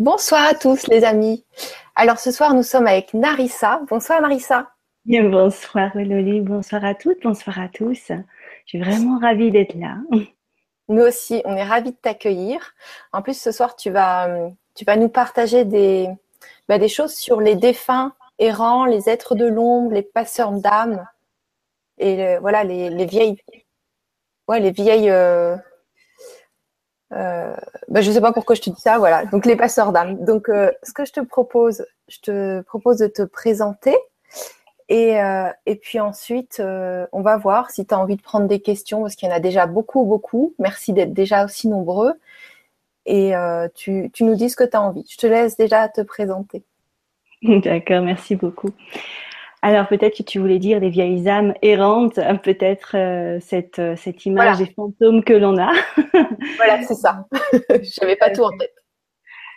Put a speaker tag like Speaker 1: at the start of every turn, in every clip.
Speaker 1: Bonsoir à tous les amis. Alors ce soir nous sommes avec Narissa. Bonsoir Narissa.
Speaker 2: Bien, bonsoir Loli, bonsoir à toutes, bonsoir à tous. Je suis vraiment ravie d'être là.
Speaker 1: Nous aussi, on est ravis de t'accueillir. En plus ce soir tu vas, tu vas nous partager des, bah, des choses sur les défunts errants, les êtres de l'ombre, les passeurs d'âme et voilà les, vieilles, ouais les vieilles euh, euh, bah, je ne sais pas pourquoi je te dis ça, voilà. Donc les passeurs d'âme. Donc euh, ce que je te propose, je te propose de te présenter et, euh, et puis ensuite on va voir si tu as envie de prendre des questions parce qu'il y en a déjà beaucoup, beaucoup. Merci d'être déjà aussi nombreux et tu, tu nous dis ce que tu as envie. Je te laisse déjà te présenter.
Speaker 2: D'accord, merci beaucoup. Alors peut-être que tu voulais dire les vieilles âmes errantes, peut-être euh, cette, euh, cette image des fantômes que l'on a.
Speaker 1: voilà, c'est ça. Je n'avais pas tout en tête.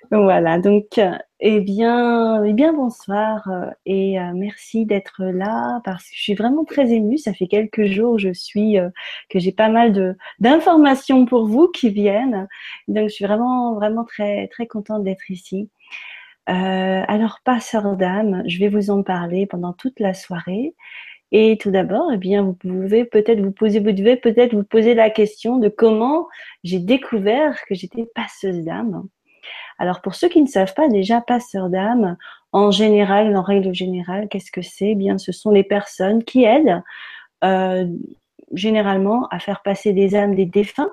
Speaker 2: Voilà, donc eh bien, eh bien bonsoir et merci d'être là parce que je suis vraiment très émue. Ça fait quelques jours je suis que j'ai pas mal de d'informations pour vous qui viennent. Donc je suis vraiment vraiment très très contente d'être ici. Euh, alors, passeur d'âme, je vais vous en parler pendant toute la soirée. Et tout d'abord, eh bien, vous pouvez peut-être vous poser, vous devez peut-être vous poser la question de comment j'ai découvert que j'étais passeuse d'âme. Alors, pour ceux qui ne savent pas déjà, passeur d'âme, en général, en règle générale, qu'est-ce que c'est? Eh Bien, ce sont les personnes qui aident euh, généralement à faire passer des âmes des défunts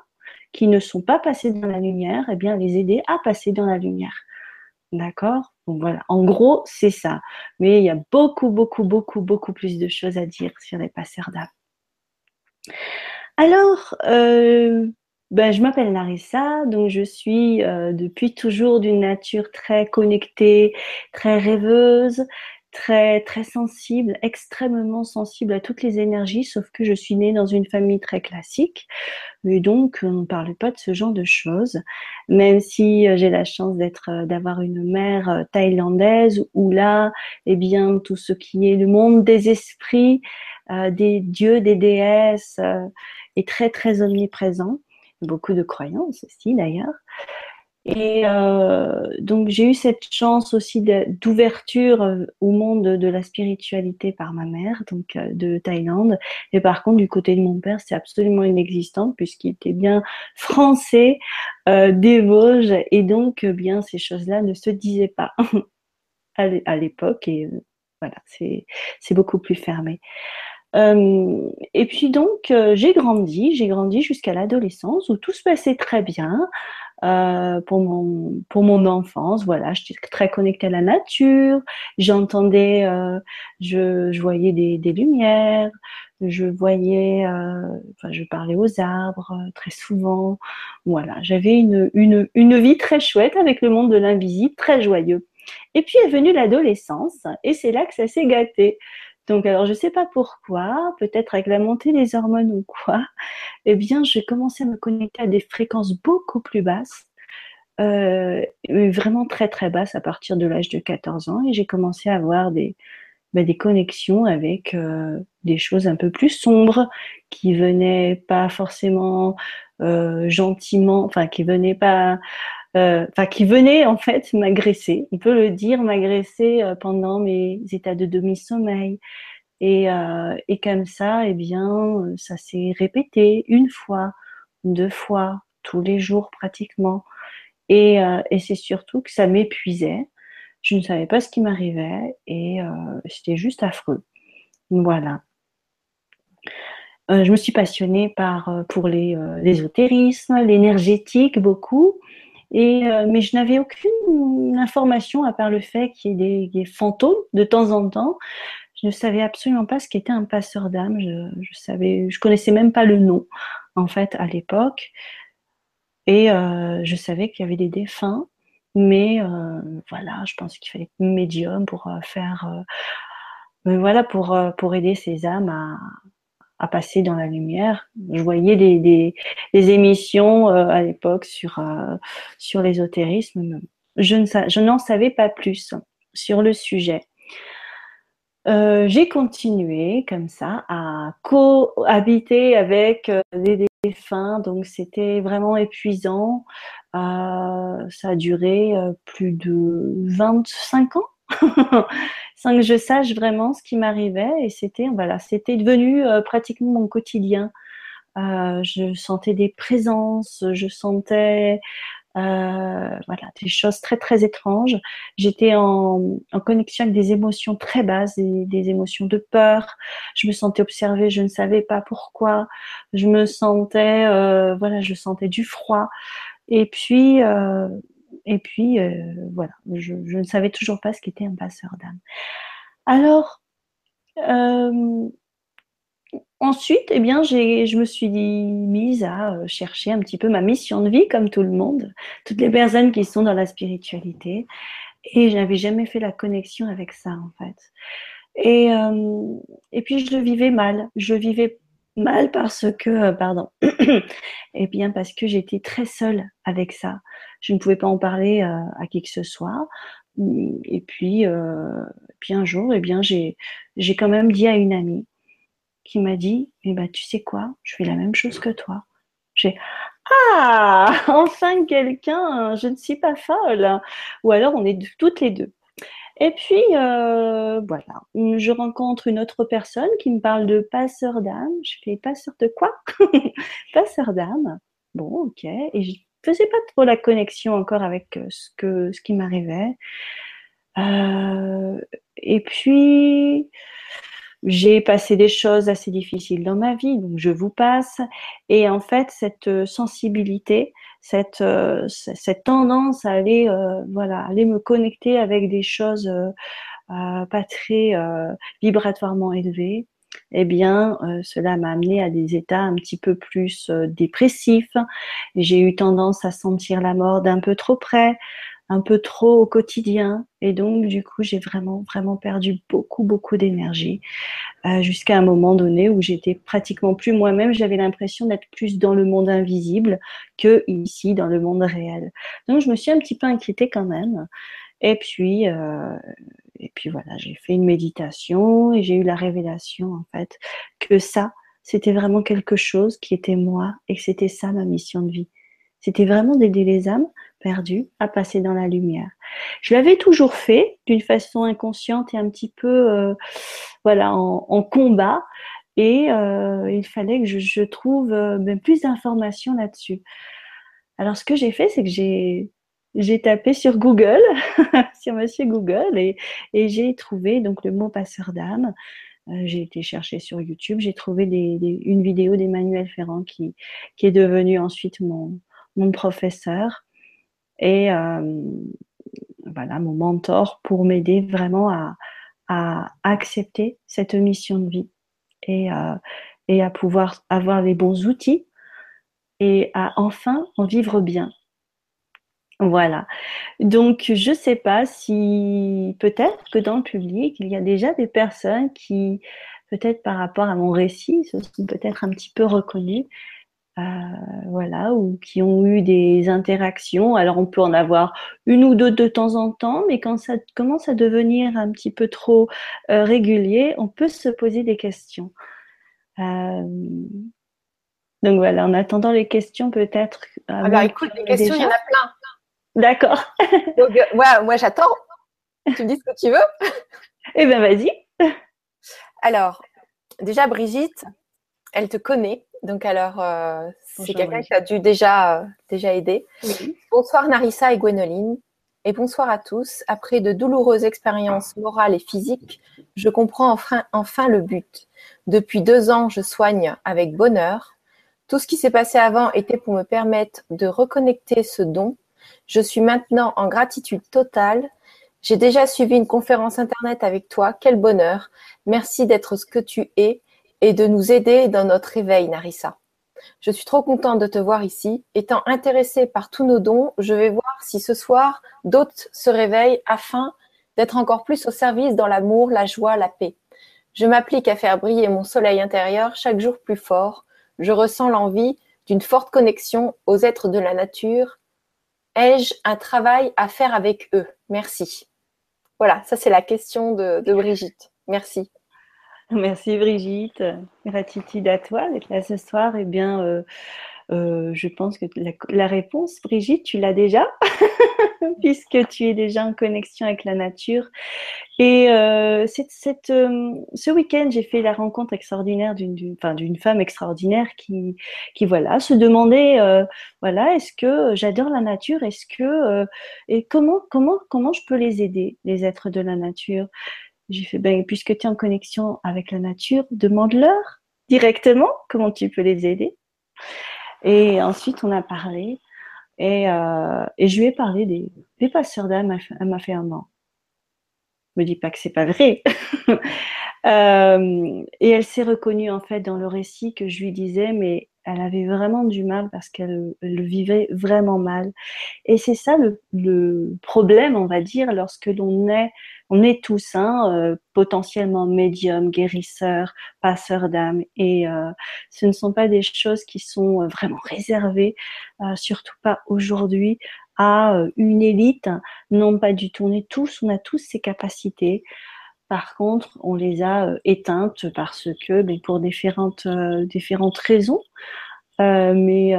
Speaker 2: qui ne sont pas passés dans la lumière, eh bien, les aider à passer dans la lumière. D'accord? Voilà, en gros, c'est ça. Mais il y a beaucoup, beaucoup, beaucoup, beaucoup plus de choses à dire sur les passeurs d'âme. Alors, euh, ben, je m'appelle Narissa, donc je suis euh, depuis toujours d'une nature très connectée, très rêveuse, très très sensible, extrêmement sensible à toutes les énergies, sauf que je suis née dans une famille très classique, et donc on ne parlait pas de ce genre de choses. Même si euh, j'ai la chance d'être, euh, d'avoir une mère euh, thaïlandaise où là, eh bien, tout ce qui est le monde des esprits, des dieux, des déesses, est très très omniprésent. Beaucoup de croyances aussi d'ailleurs. Et euh, donc j'ai eu cette chance aussi d'ouverture euh, au monde de la spiritualité par ma mère, donc euh, de Thaïlande. Et par contre du côté de mon père, c'est absolument inexistant puisqu'il était bien français euh, des Vosges et donc bien ces choses-là ne se disaient pas à l'époque et voilà c'est beaucoup plus fermé. Euh, et puis donc j'ai grandi, j'ai grandi jusqu'à l'adolescence où tout se passait très bien. Euh, pour mon pour mon enfance. Voilà, j'étais très connectée à la nature. J'entendais, euh, je, je voyais des, des lumières. Je voyais, euh, enfin, je parlais aux arbres très souvent. Voilà, j'avais une, une, une vie très chouette avec le monde de l'invisible, très joyeux. Et puis est venue l'adolescence, et c'est là que ça s'est gâté. Donc, alors, je sais pas pourquoi, peut-être avec la montée des hormones ou quoi, eh bien, j'ai commencé à me connecter à des fréquences beaucoup plus basses, euh, vraiment très très basses à partir de l'âge de 14 ans, et j'ai commencé à avoir des, ben, des connexions avec euh, des choses un peu plus sombres qui venaient pas forcément euh, gentiment, enfin qui venaient pas enfin qui venait en fait m'agresser, on peut le dire, m'agresser euh, pendant mes états de demi-sommeil. Et, euh, et comme ça, eh bien, ça s'est répété une fois, deux fois, tous les jours pratiquement. Et, et c'est surtout que ça m'épuisait. Je ne savais pas ce qui m'arrivait et c'était juste affreux. Voilà. je me suis passionnée par, pour l'ésotérisme, l'énergétique beaucoup. Euh, mais je n'avais aucune information à part le fait qu'il y ait des, fantômes de temps en temps. Je ne savais absolument pas ce qu'était un passeur d'âme. Je, je savais, je connaissais même pas le nom en fait à l'époque. Et euh, je savais qu'il y avait des défunts, mais euh, voilà, je pense qu'il fallait être médium pour faire, voilà, pour pour aider ces âmes à, à passer dans la lumière. Je voyais des, des, émissions euh, à l'époque sur, euh, sur l'ésotérisme. Je, ne, je n'en savais pas plus sur le sujet. Euh, j'ai continué comme ça à cohabiter avec des défunts, donc c'était vraiment épuisant. Ça a duré plus de 25 ans sans que je sache vraiment ce qui m'arrivait. Et c'était voilà, c'était devenu pratiquement mon quotidien. je sentais des présences, je sentais euh, voilà, des choses très très étranges. J'étais en, en, connexion avec des émotions très basses, des, des, émotions de peur. Je me sentais observée, je ne savais pas pourquoi. Je me sentais, euh, voilà, je sentais du froid. Et puis, euh, et puis, euh, voilà, je, ne savais toujours pas ce qu'était un passeur d'âme. Alors, euh, Ensuite, eh bien, je me suis mise à euh, chercher un petit peu ma mission de vie, comme tout le monde, toutes les personnes qui sont dans la spiritualité. Et je n'avais jamais fait la connexion avec ça, en fait. Et, et puis, je le vivais mal. Je vivais mal parce que, pardon, eh bien, parce que j'étais très seule avec ça. Je ne pouvais pas en parler à qui que ce soit. Et puis, puis un jour, eh bien, j'ai quand même dit à une amie, qui m'a dit eh ben, Tu sais quoi Je fais la même chose que toi. J'ai Ah Enfin quelqu'un, je ne suis pas folle. Ou alors on est toutes les deux. Et puis, euh, voilà, je rencontre une autre personne qui me parle de passeur d'âme. Je fais passeur de quoi? Passeur d'âme. Bon, ok. Et faisais pas trop la connexion encore avec euh, ce, que, ce qui m'arrivait. Euh, et puis, j'ai passé des choses assez difficiles dans ma vie, donc je vous passe. Et en fait, cette euh, sensibilité, cette, euh, cette tendance à aller, euh, voilà, aller me connecter avec des choses pas très vibratoirement élevées, eh bien, cela m'a amené à des états un petit peu plus dépressifs. J'ai eu tendance à sentir la mort d'un peu trop près, un peu trop au quotidien. Et donc, du coup, j'ai vraiment, vraiment perdu beaucoup, beaucoup d'énergie euh, jusqu'à un moment donné où j'étais pratiquement plus moi-même. J'avais l'impression d'être plus dans le monde invisible que ici, dans le monde réel. Donc, je me suis un petit peu inquiétée quand même. Et puis, euh, et puis voilà, j'ai fait une méditation et j'ai eu la révélation, en fait, que ça, c'était vraiment quelque chose qui était moi et que c'était ça ma mission de vie. C'était vraiment d'aider les âmes perdu à passer dans la lumière. Je l'avais toujours fait d'une façon inconsciente et un petit peu euh, voilà en, combat et euh, il fallait que je, trouve euh, plus d'informations là-dessus. Alors ce que j'ai fait, c'est que j'ai j'ai tapé sur Google, sur Monsieur Google, et, j'ai trouvé donc le mot passeur d'âme. j'ai été chercher sur YouTube, j'ai trouvé une vidéo d'Emmanuel Ferrand qui, est devenu ensuite mon, mon professeur et euh, voilà mon mentor pour m'aider vraiment à, à, accepter cette mission de vie et, euh, et à pouvoir avoir les bons outils et à enfin en vivre bien. Voilà. Donc, je ne sais pas si peut-être que dans le public, il y a déjà des personnes qui, peut-être par rapport à mon récit, se sont peut-être un petit peu reconnues euh, voilà, ou qui ont eu des interactions. Alors on peut en avoir une ou deux de temps en temps, mais quand ça commence à devenir un petit peu trop euh, régulier, on peut se poser des questions. Euh, donc voilà, en attendant les questions, peut-être.
Speaker 1: Alors ah bah, écoute, les questions, il y en a plein.
Speaker 2: D'accord.
Speaker 1: Donc ouais, moi j'attends. Tu me dis ce que tu veux.
Speaker 2: Eh bien, vas-y.
Speaker 1: Alors, déjà, Brigitte, elle te connaît. Donc alors, euh, c'est quelqu'un qui a dû déjà, euh, déjà aider. Bonsoir Narissa et Gwenoline. Et bonsoir à tous. Après de douloureuses expériences morales et physiques, je comprends enfin, enfin le but. Depuis deux ans, je soigne avec bonheur. Tout ce qui s'est passé avant était pour me permettre de reconnecter ce don. Je suis maintenant en gratitude totale. J'ai déjà suivi une conférence internet avec toi. Quel bonheur. Merci d'être ce que tu es et de nous aider dans notre réveil, Narissa. Je suis trop contente de te voir ici. Étant intéressée par tous nos dons, je vais voir si ce soir d'autres se réveillent afin d'être encore plus au service dans l'amour, la joie, la paix. Je m'applique à faire briller mon soleil intérieur chaque jour plus fort. Je ressens l'envie d'une forte connexion aux êtres de la nature. Ai-je un travail à faire avec eux? Merci. Voilà, ça c'est la question de, Brigitte. Merci.
Speaker 2: Merci Brigitte. Gratitude à toi d'être là ce soir. Eh bien, euh, euh, je pense que la, réponse, Brigitte, tu l'as déjà, puisque tu es déjà en connexion avec la nature. Et euh, euh, ce week-end, j'ai fait la rencontre extraordinaire d'une femme extraordinaire qui, qui voilà, se demandait, voilà, est-ce que j'adore la nature? Est-ce que et comment, comment, comment je peux les aider, les êtres de la nature? J'ai fait, ben, puisque tu es en connexion avec la nature, demande-leur directement comment tu peux les aider. Et ensuite, on a parlé et, euh, je lui ai parlé des, des passeurs d'âme. Elle m'a fait un an. Me dis pas que c'est pas vrai. euh, et elle s'est reconnue en fait dans le récit que je lui disais, mais elle avait vraiment du mal parce qu'elle le vivait vraiment mal. Et c'est ça le, le, problème, on va dire, lorsque l'on est, on est tous hein, euh, potentiellement médium, guérisseurs, passeurs d'âme. Et euh, ce ne sont pas des choses qui sont vraiment réservées, euh, surtout pas aujourd'hui, à une élite. Non, pas du tout. On est tous, on a tous ces capacités. Par contre, on les a euh, éteintes parce que, ben, pour différentes, euh, raisons, euh, mais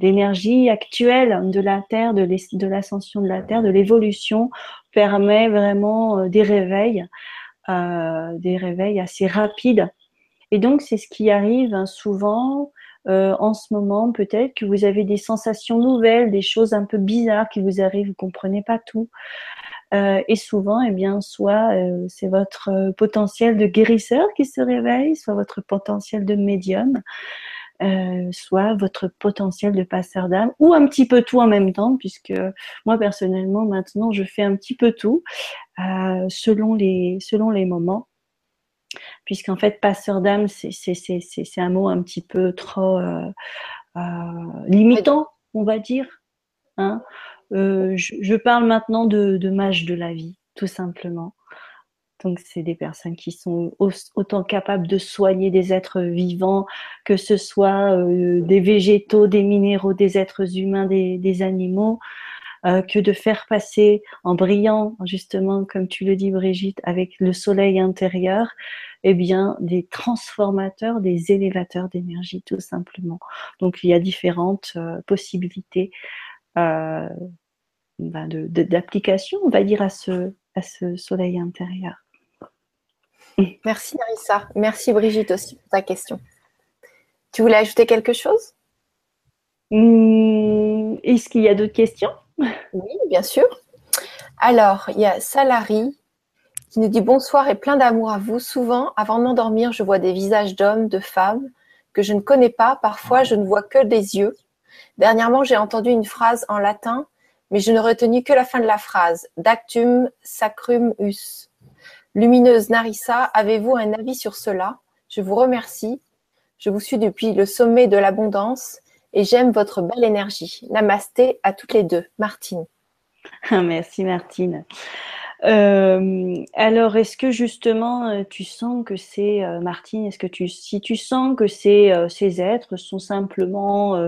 Speaker 2: l'énergie actuelle de la Terre, de l'ascension de la Terre, de l'évolution, permet vraiment des réveils, des réveils assez rapides. Et donc, c'est ce qui arrive hein, souvent en ce moment, peut-être que vous avez des sensations nouvelles, des choses un peu bizarres qui vous arrivent, vous comprenez pas tout. Euh, et souvent, eh bien, soit euh, c'est votre euh, potentiel de guérisseur qui se réveille, soit votre potentiel de médium, soit votre potentiel de passeur d'âme, ou un petit peu tout en même temps, puisque moi personnellement, maintenant, je fais un petit peu tout selon les selon les moments. Puisqu'en fait passeur d'âme c'est un mot un petit peu trop euh, limitant on va dire hein euh, je, parle maintenant de, de mages de la vie, tout simplement. Donc, c'est des personnes qui sont autant capables de soigner des êtres vivants, que ce soit euh, des végétaux, des minéraux, des êtres humains, des, des animaux, euh, que de faire passer en brillant, justement, comme tu le dis, Brigitte, avec le soleil intérieur, eh bien, des transformateurs, des élévateurs d'énergie, tout simplement. Donc, il y a différentes euh, possibilités euh, ben, d'application, on va dire, à ce, à ce soleil intérieur.
Speaker 1: Merci Narissa. Merci Brigitte aussi pour ta question. Tu voulais ajouter quelque chose?
Speaker 2: Hmm, Est-ce qu'il y a d'autres questions?
Speaker 1: Oui, bien sûr. Alors, il y a Salari qui nous dit bonsoir et plein d'amour à vous. Souvent, avant de m'endormir, je vois des visages d'hommes, de femmes que je ne connais pas. Parfois, je ne vois que des yeux. Dernièrement, j'ai entendu une phrase en latin mais je ne retenu que la fin de la phrase. Dactum sacrum us. Lumineuse Narissa, avez-vous un avis sur cela? Je vous remercie. Je vous suis depuis le sommet de l'abondance et j'aime votre belle énergie. Namasté à toutes les deux. Martine.
Speaker 2: Merci Martine. Euh, alors, est-ce que justement euh, tu sens que c'est euh, Martine Est-ce que tu, si tu sens que ces êtres sont simplement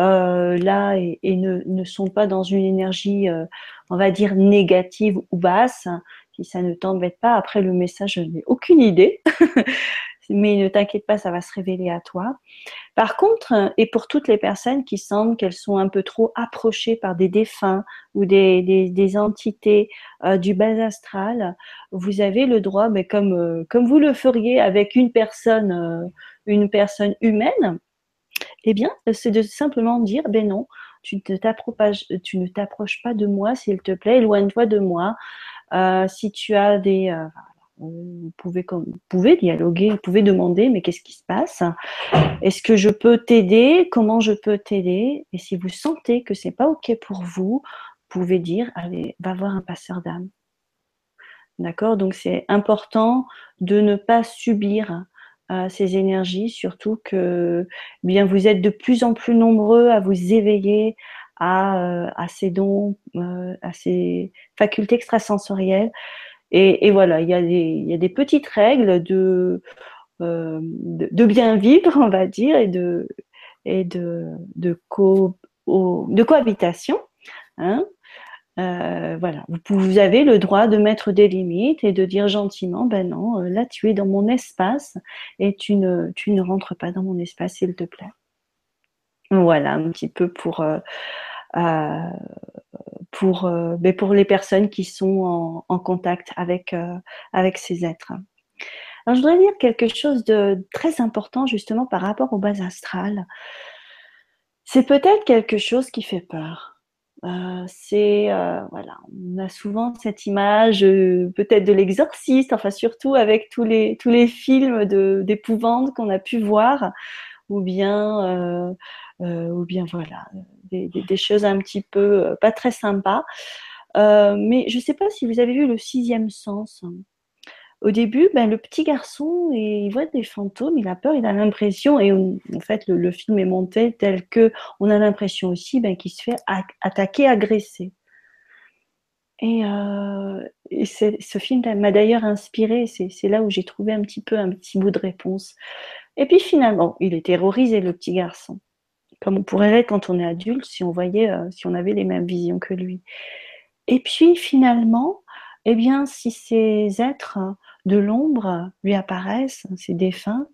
Speaker 2: euh, là et, ne, ne, sont pas dans une énergie, euh, on va dire, négative ou basse, si ça ne t'embête pas. Après, le message, je n'ai aucune idée. mais ne t'inquiète pas, ça va se révéler à toi. Par contre, et pour toutes les personnes qui sentent qu'elles sont un peu trop approchées par des défunts ou des, des, entités euh, du bas astral, vous avez le droit, mais comme, comme vous le feriez avec une personne, une personne humaine, eh bien, c'est de simplement dire, ben non, tu ne t'approches, tu ne t'approches pas de moi, s'il te plaît, éloigne-toi de moi. Euh, si tu as des, euh, vous pouvez, vous pouvez dialoguer, vous pouvez demander, mais qu'est-ce qui se passe? Est-ce que je peux t'aider? Comment je peux t'aider? Et si vous sentez que c'est pas ok pour vous, vous pouvez dire, allez, va voir un passeur d'âme. D'accord? Donc c'est important de ne pas subir ces énergies, surtout que eh bien vous êtes de plus en plus nombreux à vous éveiller à, euh, à ces dons, euh, à ces facultés extrasensorielles. Et, et voilà, il y, a des, il y a des petites règles de, euh, de, de, bien vivre, on va dire, et de, et de, de, co, de cohabitation. Hein euh, voilà, vous, avez le droit de mettre des limites et de dire gentiment, ben non, euh, là tu es dans mon espace et tu ne, tu ne rentres pas dans mon espace, s'il te plaît. Voilà, un petit peu pour, euh, ben, les personnes qui sont en, en contact avec, avec ces êtres. Alors, je voudrais dire quelque chose de très important justement par rapport aux bases astrales. C'est peut-être quelque chose qui fait peur. Euh, c'est euh, voilà, on a souvent cette image euh, peut-être de l'exorciste, enfin surtout avec tous les tous les films d'épouvante qu'on a pu voir, ou bien ou bien voilà des, des, des, choses un petit peu pas très sympas. mais je ne sais pas si vous avez vu le sixième sens au début, ben, le petit garçon, il voit des fantômes, il a peur, il a l'impression, et en fait, le, film est monté tel que on a l'impression aussi ben, qu'il se fait attaquer, agresser. Et, euh, ce film m'a d'ailleurs inspiré, c'est là où j'ai trouvé un petit peu un petit bout de réponse. Et puis finalement, il est terrorisé, le petit garçon, comme on pourrait l'être quand on est adulte, si on voyait, euh, si on avait les mêmes visions que lui. Et puis finalement, eh bien, si ces êtres de l'ombre lui apparaissent, ces défunts,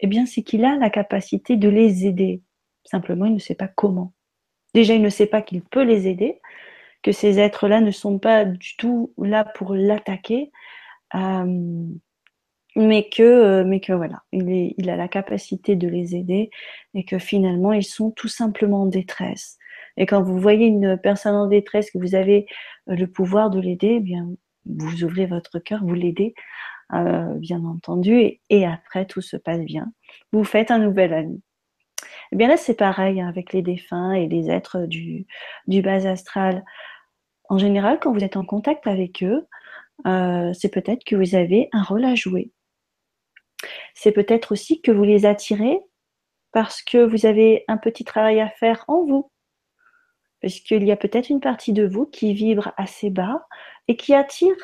Speaker 2: eh bien, c'est qu'il a la capacité de les aider. Simplement, il ne sait pas comment. Déjà, il ne sait pas qu'il peut les aider, que ces êtres-là ne sont pas du tout là pour l'attaquer, euh, mais que, euh, mais que voilà, il, a la capacité de les aider et que finalement, ils sont tout simplement en détresse. Et quand vous voyez une personne en détresse, que vous avez euh, le pouvoir de l'aider, eh bien, vous ouvrez votre cœur, vous l'aidez, euh, bien entendu, et, après tout se passe bien. Vous faites un nouvel ami. Eh bien là, c'est pareil hein, avec les défunts et les êtres du, du bas astral. En général, quand vous êtes en contact avec eux, euh, c'est peut-être que vous avez un rôle à jouer. C'est peut-être aussi que vous les attirez parce que vous avez un petit travail à faire en vous. Parce qu'il y a peut-être une partie de vous qui vibre assez bas et qui attire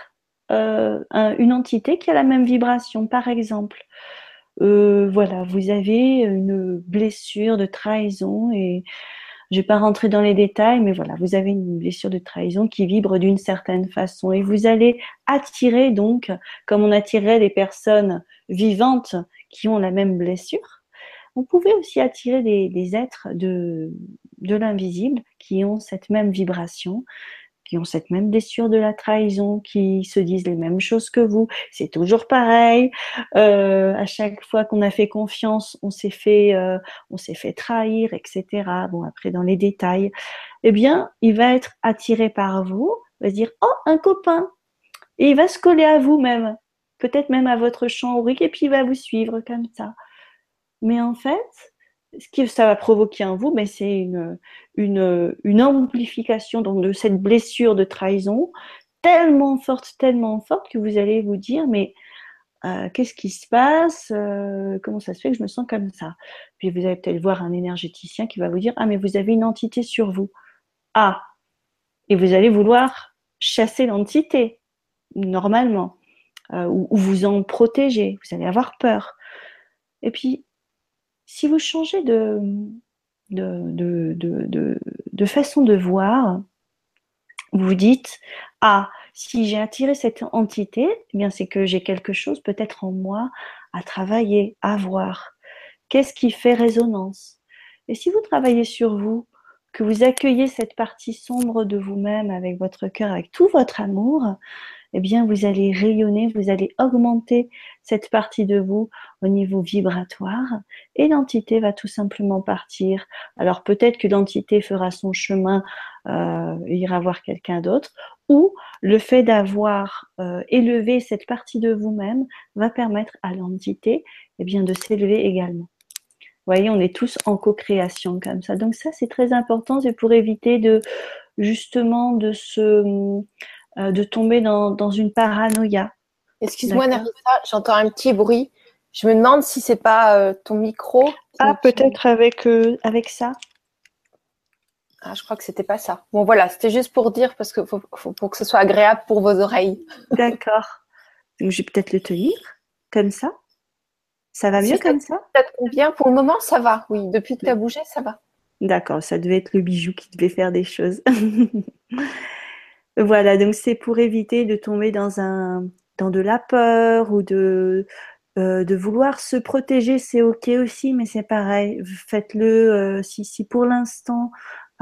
Speaker 2: euh, une entité qui a la même vibration. Par exemple, euh, voilà, vous avez une blessure de trahison et je vais pas rentrer dans les détails, mais voilà, vous avez une blessure de trahison qui vibre d'une certaine façon et vous allez attirer donc, comme on attirerait des personnes vivantes qui ont la même blessure, vous pouvez aussi attirer des, des êtres de, de l'invisible qui ont cette même vibration qui ont cette même blessure de la trahison, qui se disent les mêmes choses que vous. C'est toujours pareil. Euh, à chaque fois qu'on a fait confiance, on s'est fait, euh, on s'est fait trahir, etc. Bon, après dans les détails, eh bien, il va être attiré par vous, va se dire oh un copain, et il va se coller à vous même, peut-être même à votre champ aurique, et puis il va vous suivre comme ça. Mais en fait, ce que ça va provoquer en vous, mais c'est une, une, amplification de cette blessure de trahison tellement forte, tellement forte que vous allez vous dire, mais euh, qu'est-ce qui se passe euh, Comment ça se fait que je me sens comme ça? Puis vous allez peut-être voir un énergéticien qui va vous dire, ah mais vous avez une entité sur vous. Ah, et vous allez vouloir chasser l'entité, normalement, euh, ou vous en protéger, vous allez avoir peur. Et puis, si vous changez de, façon de voir, vous dites, ah, si j'ai attiré cette entité, eh bien c'est que j'ai quelque chose peut-être en moi à travailler, à voir. Qu'est-ce qui fait résonance? Et si vous travaillez sur vous, que vous accueillez cette partie sombre de vous-même avec votre cœur, avec tout votre amour, eh bien, vous allez rayonner, vous allez augmenter cette partie de vous au niveau vibratoire et l'entité va tout simplement partir. Alors peut-être que l'entité fera son chemin, euh, ira voir quelqu'un d'autre, ou le fait d'avoir euh, élevé cette partie de vous-même va permettre à l'entité eh bien, de s'élever également. Vous voyez, on est tous en co-création comme ça. Donc ça, c'est très important, c'est pour éviter de justement de se euh, de tomber dans, une paranoïa.
Speaker 1: Excuse-moi, j'entends un petit bruit. Je me demande si c'est pas euh, ton micro.
Speaker 2: Ah, peut-être avec, euh, avec ça.
Speaker 1: Ah, je crois que c'était pas ça. Bon, voilà, c'était juste pour dire parce que faut, pour que ce soit agréable pour vos oreilles.
Speaker 2: D'accord. Donc, je vais peut-être le tenir comme ça. Ça va mieux comme ça
Speaker 1: Ça? te convient Pour le moment, ça va. Oui, depuis que tu as bougé, ça va.
Speaker 2: D'accord, ça devait être le bijou qui devait faire des choses. Voilà, donc c'est pour éviter de tomber dans un dans de la peur ou de Euh, vouloir se protéger, c'est ok aussi, mais c'est pareil. Faites-le euh, si, si pour l'instant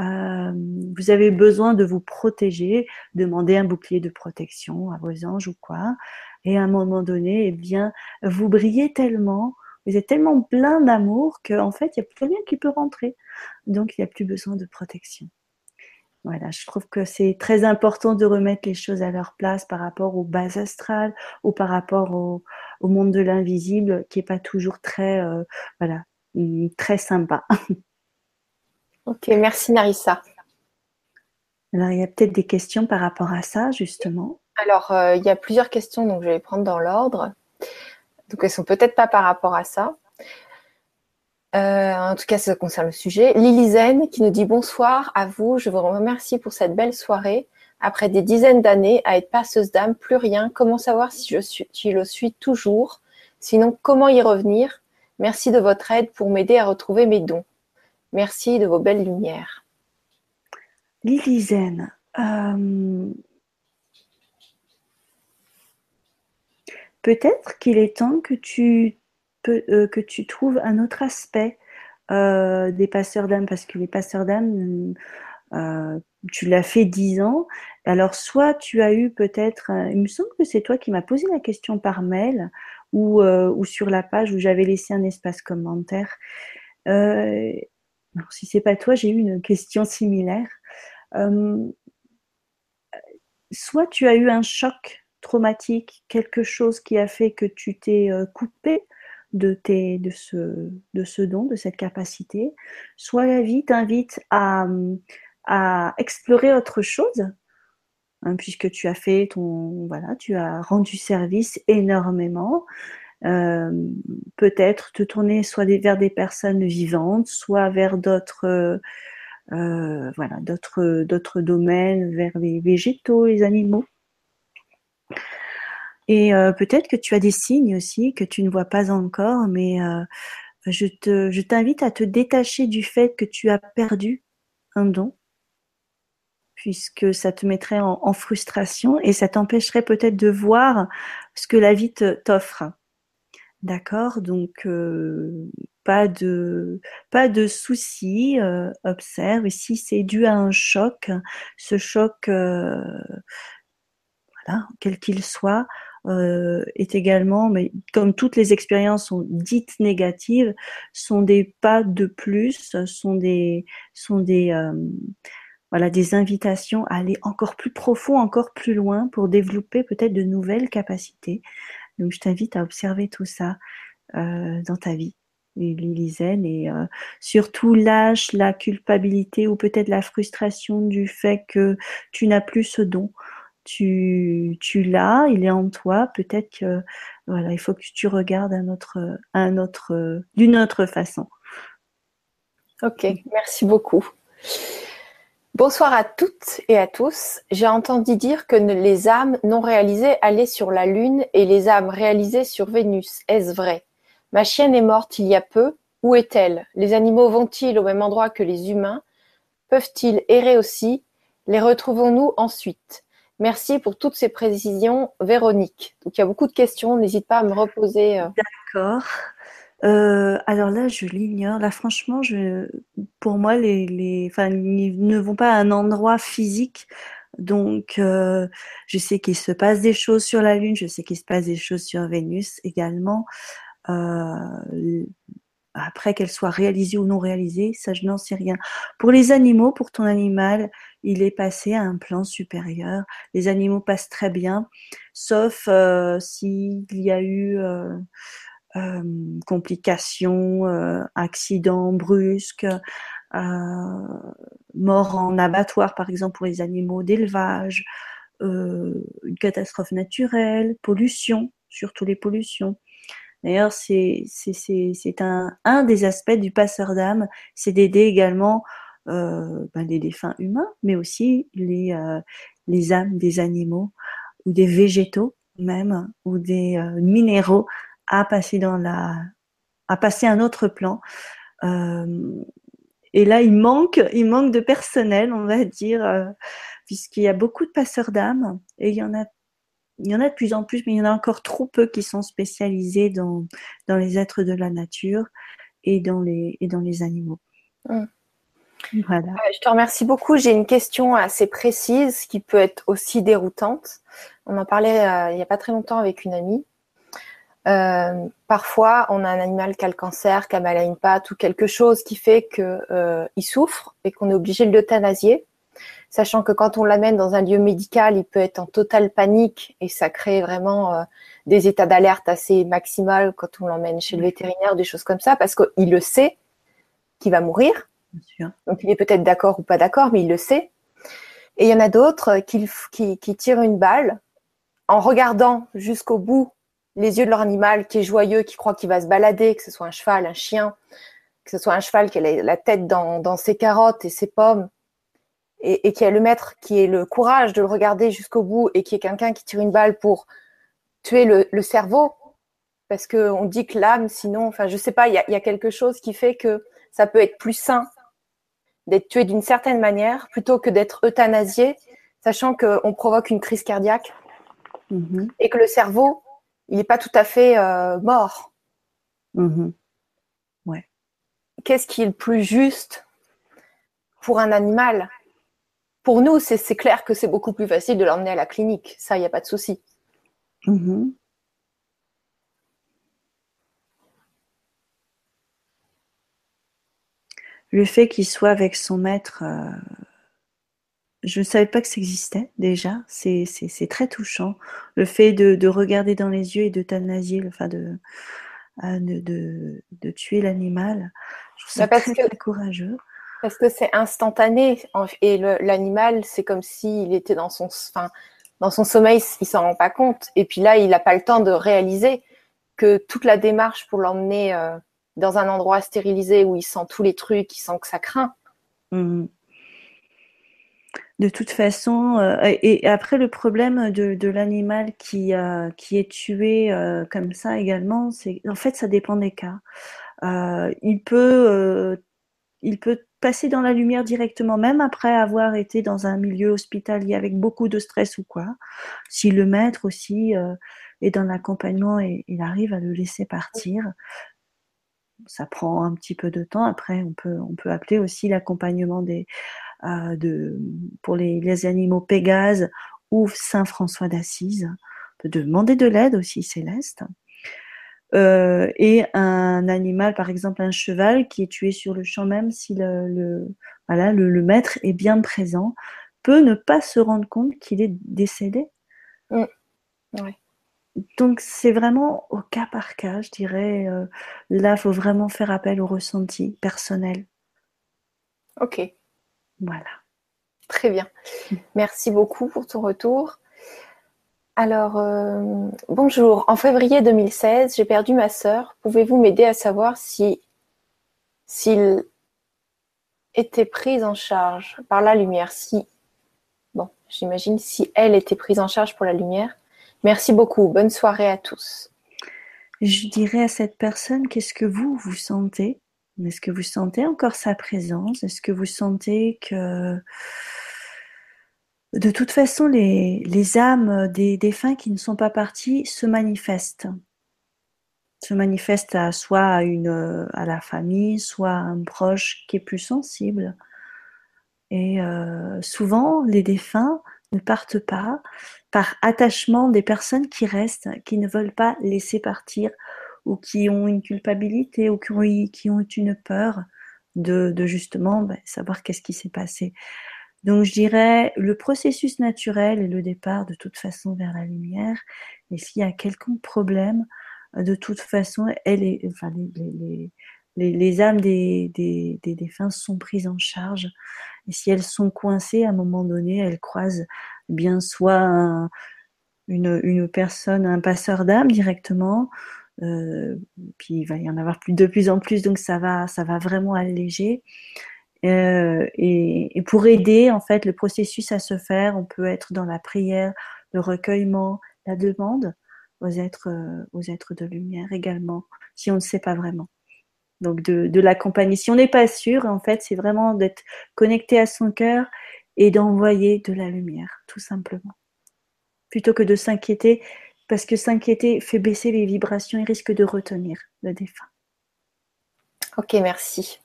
Speaker 2: euh, vous avez besoin de vous protéger, demandez un bouclier de protection à vos anges ou quoi. Et à un moment donné, eh bien, vous brillez tellement, vous êtes tellement plein d'amour qu'en fait, il n'y a plus rien qui peut rentrer. Donc, il n'y a plus besoin de protection. Voilà, je trouve que c'est très important de remettre les choses à leur place par rapport aux bases astrales ou par rapport au, monde de l'invisible qui n'est pas toujours très, euh, voilà, très sympa.
Speaker 1: Ok, merci Narissa.
Speaker 2: Alors, il y a peut-être des questions par rapport à ça, justement.
Speaker 1: Alors, euh, il y a plusieurs questions, donc je vais les prendre dans l'ordre. Donc, elles sont peut-être pas par rapport à ça. Euh, en tout cas, ça concerne le sujet. Lily Zen qui nous dit bonsoir à vous. Je vous remercie pour cette belle soirée. Après des dizaines d'années à être passeuse d'âme, plus rien. Comment savoir si je, suis, le suis toujours? Sinon, comment y revenir? Merci de votre aide pour m'aider à retrouver mes dons. Merci de vos belles lumières.
Speaker 2: Lily Zen, euh, peut-être qu'il est temps que tu euh, que tu trouves un autre aspect euh, des passeurs d'âme, parce que les passeurs d'âme, euh, tu l'as fait dix ans. Alors, soit tu as eu peut-être, il me semble que c'est toi qui m'as posé la question par mail ou, sur la page où j'avais laissé un espace commentaire. Si c'est pas toi, j'ai eu une question similaire. soit tu as eu un choc traumatique, quelque chose qui a fait que tu t'es coupé de, tes, de, ce, de ce don, de cette capacité, soit la vie t'invite à, explorer autre chose, hein, puisque tu as fait ton, voilà, tu as rendu service énormément. Euh, peut-être te tourner soit vers des personnes vivantes, soit vers d'autres, euh, voilà, d'autres, d'autres domaines, vers les végétaux, les animaux. Et euh, peut-être que tu as des signes aussi que tu ne vois pas encore, mais euh, je, te, t'invite à te détacher du fait que tu as perdu un don, puisque ça te mettrait en, frustration et ça t'empêcherait peut-être de voir ce que la vie t'offre. D'accord? Donc, euh, pas de, pas soucis, observe. si c'est dû à un choc, ce choc, voilà, quel qu'il soit, euh, est également, mais comme toutes les expériences dites négatives, sont des pas de plus, sont des, sont des, euh, voilà, des invitations à aller encore plus profond, encore plus loin pour développer peut-être de nouvelles capacités. Donc, je t'invite à observer tout ça euh, dans ta vie. Lilizen et euh, surtout lâche la culpabilité ou peut-être la frustration du fait que tu n'as plus ce don tu, tu l'as, il est en toi. Peut-être que voilà, il faut que tu regardes d'une autre façon.
Speaker 1: Ok, merci beaucoup. Bonsoir à toutes et à tous. J'ai entendu dire que les âmes non réalisées allaient sur la Lune et les âmes réalisées sur Vénus. Est-ce vrai? Ma chienne est morte il y a peu. Où est-elle? Les animaux vont-ils au même endroit que les humains? Peuvent-ils errer aussi? Les retrouvons-nous ensuite? Merci pour toutes ces précisions, Véronique. Donc, il y a beaucoup de questions. N'hésite pas à me reposer.
Speaker 2: Euh. D'accord. Euh, alors là, je l'ignore. Là, franchement, pour moi, les, les, ils ne vont pas à un endroit physique. Donc, euh, je sais qu'il se passe des choses sur la Lune. Je sais qu'il se passe des choses sur Vénus également. Après qu'elles soient réalisées ou non réalisées, ça, je n'en sais rien. Pour les animaux, pour ton animal, il est passé à un plan supérieur. Les animaux passent très bien, sauf euh, s'il y a eu euh, euh, complications, accidents brusques, mort en abattoir par exemple pour les animaux d'élevage, une catastrophe naturelle, pollution, surtout les pollutions. D'ailleurs, c'est un, des aspects du passeur d'âme, c'est d'aider également euh, ben, les défunts humains, mais aussi les, euh, les âmes des animaux ou des végétaux même ou des euh, minéraux à passer dans la à passer un autre plan. et là, il manque, il manque de personnel, on va dire, puisqu'il y a beaucoup de passeurs d'âmes et il y en a il y en a de plus en plus, mais il y en a encore trop peu qui sont spécialisés dans, dans les êtres de la nature et dans les, et dans les animaux.
Speaker 1: Voilà. Je te remercie beaucoup. J'ai une question assez précise qui peut être aussi déroutante. On en parlait euh, il n'y a pas très longtemps avec une amie. Euh, parfois, on a un animal qui a le cancer, qui a mal à une patte ou quelque chose qui fait qu'il euh, souffre et qu'on est obligé de l'euthanasier sachant que quand on l'amène dans un lieu médical, il peut être en totale panique et ça crée vraiment euh, des états d'alerte assez maximales quand on l'emmène chez le vétérinaire, des choses comme ça, parce qu'il le sait qu'il va mourir. Donc il est peut-être d'accord ou pas d'accord, mais il le sait. Et il y en a d'autres qui, qui, tirent une balle en regardant jusqu'au bout les yeux de leur animal qui est joyeux, qui croit qu'il va se balader, que ce soit un cheval, un chien, que ce soit un cheval qui a la tête dans, dans ses carottes et ses pommes, et, et qui a le maître qui ait le courage de le regarder jusqu'au bout et qui est quelqu'un qui tire une balle pour tuer le, cerveau, parce qu'on dit que l'âme, sinon, enfin, je sais pas, il y a, quelque chose qui fait que ça peut être plus sain d'être tué d'une certaine manière plutôt que d'être euthanasié, sachant qu'on provoque une crise cardiaque mm-hmm. et que le cerveau, il n'est pas tout à fait euh, mort.
Speaker 2: Mm-hmm. Ouais.
Speaker 1: Qu'est-ce qui est le plus juste pour un animal? Pour nous, c'est clair que c'est beaucoup plus facile de l'emmener à la clinique. Ça, il n'y a pas de souci.
Speaker 2: Mm-hmm. Le fait qu'il soit avec son maître, euh, je ne savais pas que ça existait déjà. C'est très touchant. Le fait de, regarder dans les yeux et de t'anasier, de, euh, de, de, tuer l'animal, je trouve ça bah, très, très courageux.
Speaker 1: Parce que c'est instantané et l'animal, c'est comme s'il était dans son, dans son sommeil, il s'en rend pas compte. Et puis là, il n'a pas le temps de réaliser que toute la démarche pour l'emmener euh, dans un endroit stérilisé où il sent tous les trucs, il sent que ça craint.
Speaker 2: Mmh. De toute façon, euh, et après le problème de, l'animal qui, euh, qui est tué comme ça également, c'est en fait ça dépend des cas. il peut il peut passer dans la lumière directement, même après avoir été dans un milieu hospitalier avec beaucoup de stress ou quoi. Si le maître aussi euh, est dans l'accompagnement et il arrive à le laisser partir, ça prend un petit peu de temps. Après, on peut, appeler aussi l'accompagnement euh, de, pour les, les animaux Pégase ou Saint François d'Assise. On peut demander de l'aide aussi, Céleste. Euh, et un animal, par exemple un cheval qui est tué sur le champ même, si le, le voilà, le, maître est bien présent, peut ne pas se rendre compte qu'il est décédé.
Speaker 1: Mm.
Speaker 2: Donc c'est vraiment au cas par cas, je dirais. Euh, là, il faut vraiment faire appel au ressenti personnel.
Speaker 1: Ok.
Speaker 2: Voilà.
Speaker 1: Très bien. Merci beaucoup pour ton retour. Alors, euh, bonjour. En février 2016, j'ai perdu ma sœur. Pouvez-vous m'aider à savoir si s'il était prise en charge par la lumière? Si, bon, j'imagine si elle était prise en charge pour la lumière. Merci beaucoup. Bonne soirée à tous.
Speaker 2: Je dirais à cette personne, qu'est-ce que vous, vous sentez? Est-ce que vous sentez encore sa présence? Est-ce que vous sentez que de toute façon, les, âmes des défunts qui ne sont pas partis se manifestent. Se manifestent à soit à, la famille, soit à un proche qui est plus sensible. Et euh, souvent, les défunts ne partent pas par attachement des personnes qui restent, qui ne veulent pas laisser partir ou qui ont une culpabilité ou qui ont, qui ont une peur de, justement ben, savoir qu'est-ce qui s'est passé. Donc je dirais le processus naturel et le départ de toute façon vers la lumière. Et s'il y a quelconque problème, de toute façon, elle est, les, âmes des, des, défunts sont prises en charge. Et si elles sont coincées, à un moment donné, elles croisent bien soit une, personne, un passeur d'âme directement, euh, puis il va y en avoir plus de plus en plus, donc ça va vraiment alléger. Euh, et, pour aider en fait le processus à se faire, on peut être dans la prière, le recueillement, la demande aux êtres, euh, aux êtres de lumière également, si on ne sait pas vraiment. Donc de, de l'accompagner. Si on n'est pas sûr, en fait, c'est vraiment d'être connecté à son cœur et d'envoyer de la lumière, tout simplement. plutôt que de s'inquiéter, parce que s'inquiéter fait baisser les vibrations et risque de retenir le défunt.
Speaker 1: Ok, merci.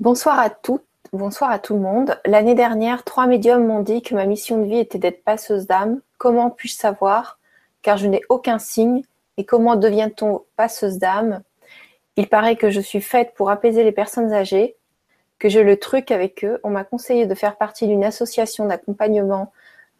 Speaker 1: Bonsoir à toutes, bonsoir à tout le monde. L'année dernière, trois médiums m'ont dit que ma mission de vie était d'être passeuse d'âme. Comment puis-je savoir? Car je n'ai aucun signe. Et comment devient-on passeuse d'âme? Il paraît que je suis faite pour apaiser les personnes âgées, que j'ai le truc avec eux. On m'a conseillé de faire partie d'une association d'accompagnement